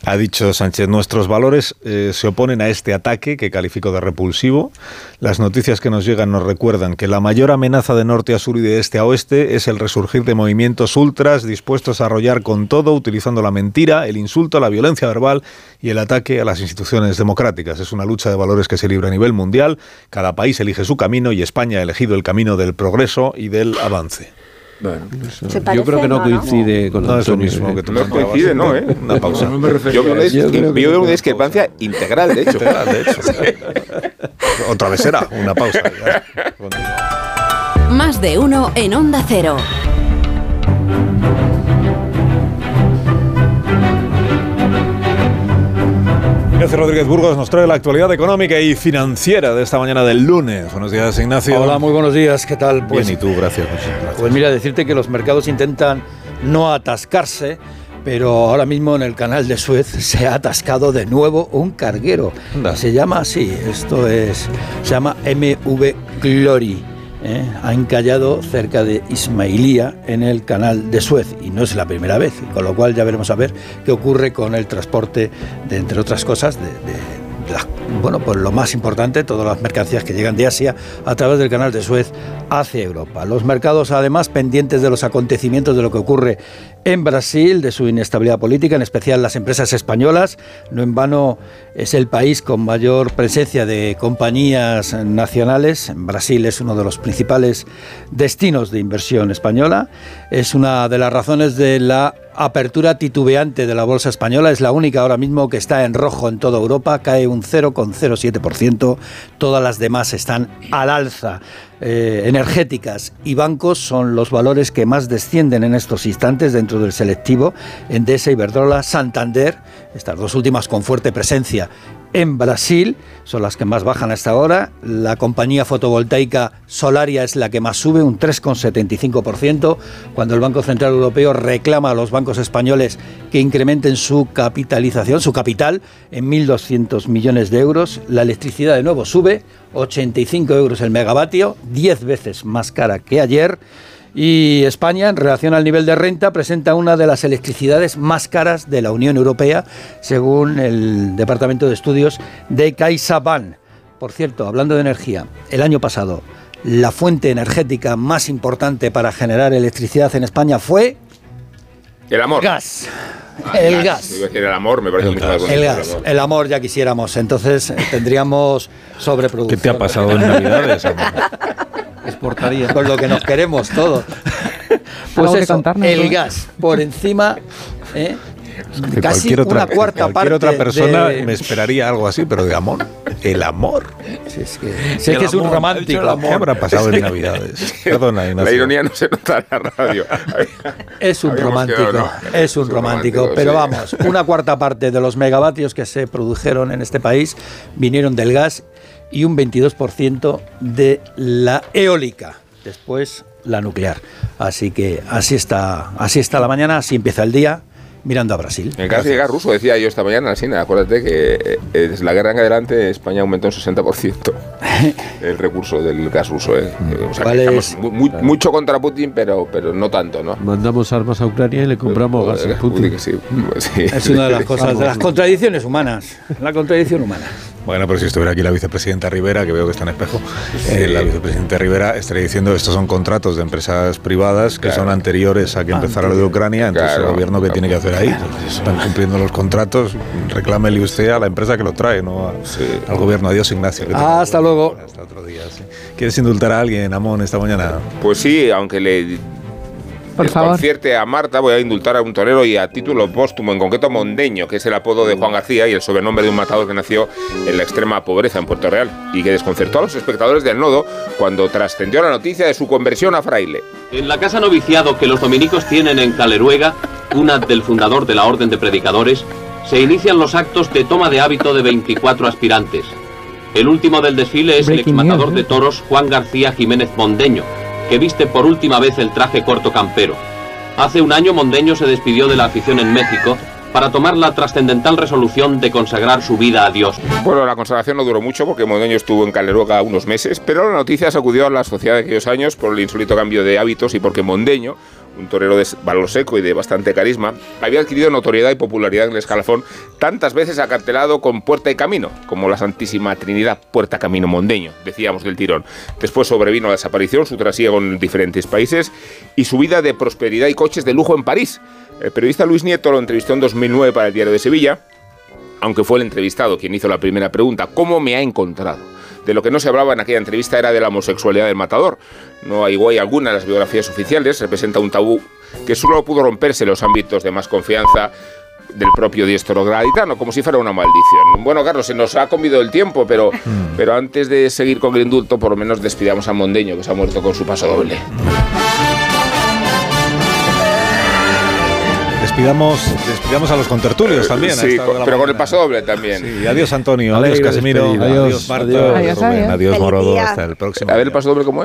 Ha dicho Sánchez, nuestros valores eh, se oponen a este ataque que calificó de repulsivo. Las noticias que nos llegan nos recuerdan que la mayor amenaza de norte a sur y de este a oeste es el resurgir de movimientos ultras dispuestos a arrollar con todo, utilizando la mentira, el insulto, la violencia verbal y el ataque a las instituciones democráticas. Es una lucha de valores que se libra a nivel mundial. Cada país elige su camino y España ha elegido el camino del progreso y del avance. ¿Se Yo creo que no? No, ¿no? coincide con No Antonio, mismo ¿eh? que tú No coincide, ¿no? ¿eh? Una pausa. Yo veo una, Yo creo que veo no una discrepancia integral, de hecho. Integral, de hecho. Otra vez será una pausa. Ya. Más de uno en Onda Cero. Ignacio Rodríguez Burgos nos trae la actualidad económica y financiera de esta mañana del lunes. Buenos días, Ignacio. Hola, muy buenos días, ¿qué tal? Pues, Bien, y tú, gracias. gracias. pues mira, decirte que los mercados intentan no atascarse, pero ahora mismo en el canal de Suez se ha atascado de nuevo un carguero. Se llama así, esto es, se llama MV Glory. ¿Eh? Ha encallado cerca de Ismailía en el canal de Suez y no es la primera vez, con lo cual ya veremos a ver qué ocurre con el transporte de, entre otras cosas, de, bueno, pues lo más importante, todas las mercancías que llegan de Asia a través del canal de Suez hacia Europa. Los mercados, además, pendientes de los acontecimientos de lo que ocurre en Brasil, de su inestabilidad política, en especial las empresas españolas. No en vano es el país con mayor presencia de compañías nacionales. Brasil es uno de los principales destinos de inversión española. Es una de las razones de la apertura titubeante de la bolsa española. Es la única ahora mismo que está en rojo en toda Europa. Cae un 0,07%. Todas las demás están al alza. Eh, energéticas y bancos son los valores que más descienden en estos instantes dentro del selectivo. Endesa, Iberdrola, Santander, estas dos últimas con fuerte presencia en Brasil, son las que más bajan hasta ahora. La compañía fotovoltaica Solaria es la que más sube, un 3,75%, cuando el Banco Central Europeo reclama a los bancos españoles que incrementen su capitalización, su capital, en 1.200 millones de euros. La electricidad de nuevo sube, 85 euros el megavatio, 10 veces más cara que ayer. Y España, en relación al nivel de renta, presenta una de las electricidades más caras de la Unión Europea, según el Departamento de Estudios de CaixaBank. Por cierto, hablando de energía, el año pasado la fuente energética más importante para generar electricidad en España fue el amor. Gas. El gas. El amor, me parece el muy gas. El gas. El amor ya quisiéramos. Entonces eh, tendríamos sobreproducción. ¿Qué te ha pasado en Navidades, amor? Exportaría. Con lo que nos queremos todos. Pues eso, contarnos, el gas por encima. ¿eh? De Casi cualquier otra, una cuarta de cualquier parte otra persona de- me esperaría algo así, pero de amor. El amor. Que, si es, que es un romántico. ¿Qué habrá pasado en Navidades? Perdona, La ironía no se nota en la radio. Es un romántico, quedado, ¿no? es un romántico, pero vamos, una cuarta parte de los megavatios que se produjeron en este país vinieron del gas y un 22% de la eólica, después la nuclear. Así que así está, así está la mañana, así empieza el día mirando a Brasil. En el caso de gas ruso, decía yo esta mañana, Alsina, acuérdate que eh, desde la guerra en adelante España aumentó un 60% el recurso del gas ruso. ¿eh? O sea, ¿Cuál es? mu- mu- mucho contra Putin, pero, pero no tanto, ¿no? Mandamos armas a Ucrania y le compramos gas a Putin. Sí, sí. Es una de las cosas, de las contradicciones humanas, la contradicción humana. Bueno, pero si estuviera aquí la vicepresidenta Rivera, que veo que está en espejo, eh, la vicepresidenta Rivera estaría diciendo estos son contratos de empresas privadas que son anteriores a que empezara lo de Ucrania, entonces Claro. el gobierno que tiene que hacer ahí, están cumpliendo los contratos, reclámele usted a la empresa que lo trae, no a- al gobierno. Adiós, Ignacio. te- Hasta luego. Hasta otro día, sí. ¿Quieres indultar a alguien, Amón, esta mañana? Pues sí, aunque le Por favor. desconcierte a Marta, voy a indultar a un torero y a título póstumo, en concreto Mondeño, que es el apodo de Juan García y el sobrenombre de un matador que nació en la extrema pobreza en Puerto Real y que desconcertó a los espectadores del nodo cuando trascendió la noticia de su conversión a fraile. En la casa noviciado que los dominicos tienen en Caleruega, cuna del fundador de la Orden de Predicadores, se inician los actos de toma de hábito de 24 aspirantes. El último del desfile es el exmatador news, de ¿eh? toros Juan García Jiménez Mondeño, que viste por última vez el traje corto campero. Hace un año Mondeño se despidió de la afición en México para tomar la trascendental resolución de consagrar su vida a Dios. Bueno, la consagración no duró mucho porque Mondeño estuvo en Caleruega unos meses, pero la noticia sacudió a la sociedad de aquellos años por el insólito cambio de hábitos y porque Mondeño, un torero de valor seco y de bastante carisma, había adquirido notoriedad y popularidad en el escalafón tantas veces acartelado con Puerta y Camino, como la Santísima Trinidad, Puerta Camino Mondeño, decíamos del tirón. Después sobrevino la desaparición, su trasiego en diferentes países y su vida de prosperidad y coches de lujo en París. El periodista Luis Nieto lo entrevistó en 2009 para el Diario de Sevilla aunque fue el entrevistado quien hizo la primera pregunta, ¿cómo me ha encontrado? De lo que no se hablaba en aquella entrevista era de la homosexualidad del matador. No hay guay alguna en las biografías oficiales, representa un tabú que solo pudo romperse en los ámbitos de más confianza del propio diestro gaditano, como si fuera una maldición. Bueno, Carlos, se nos ha comido el tiempo, pero, pero antes de seguir con el indulto, por lo menos despidamos a Mondeño, que se ha muerto con su paso doble. Despidamos, despidamos a los contertulios también. a Sí, esta hora de la pero con el paso doble también. Sí, adiós Antonio, adiós Casimiro, despedida. adiós, Marta, adiós. Adiós, Rubén, Morodo, hasta el próximo. A ver el paso doble cómo es.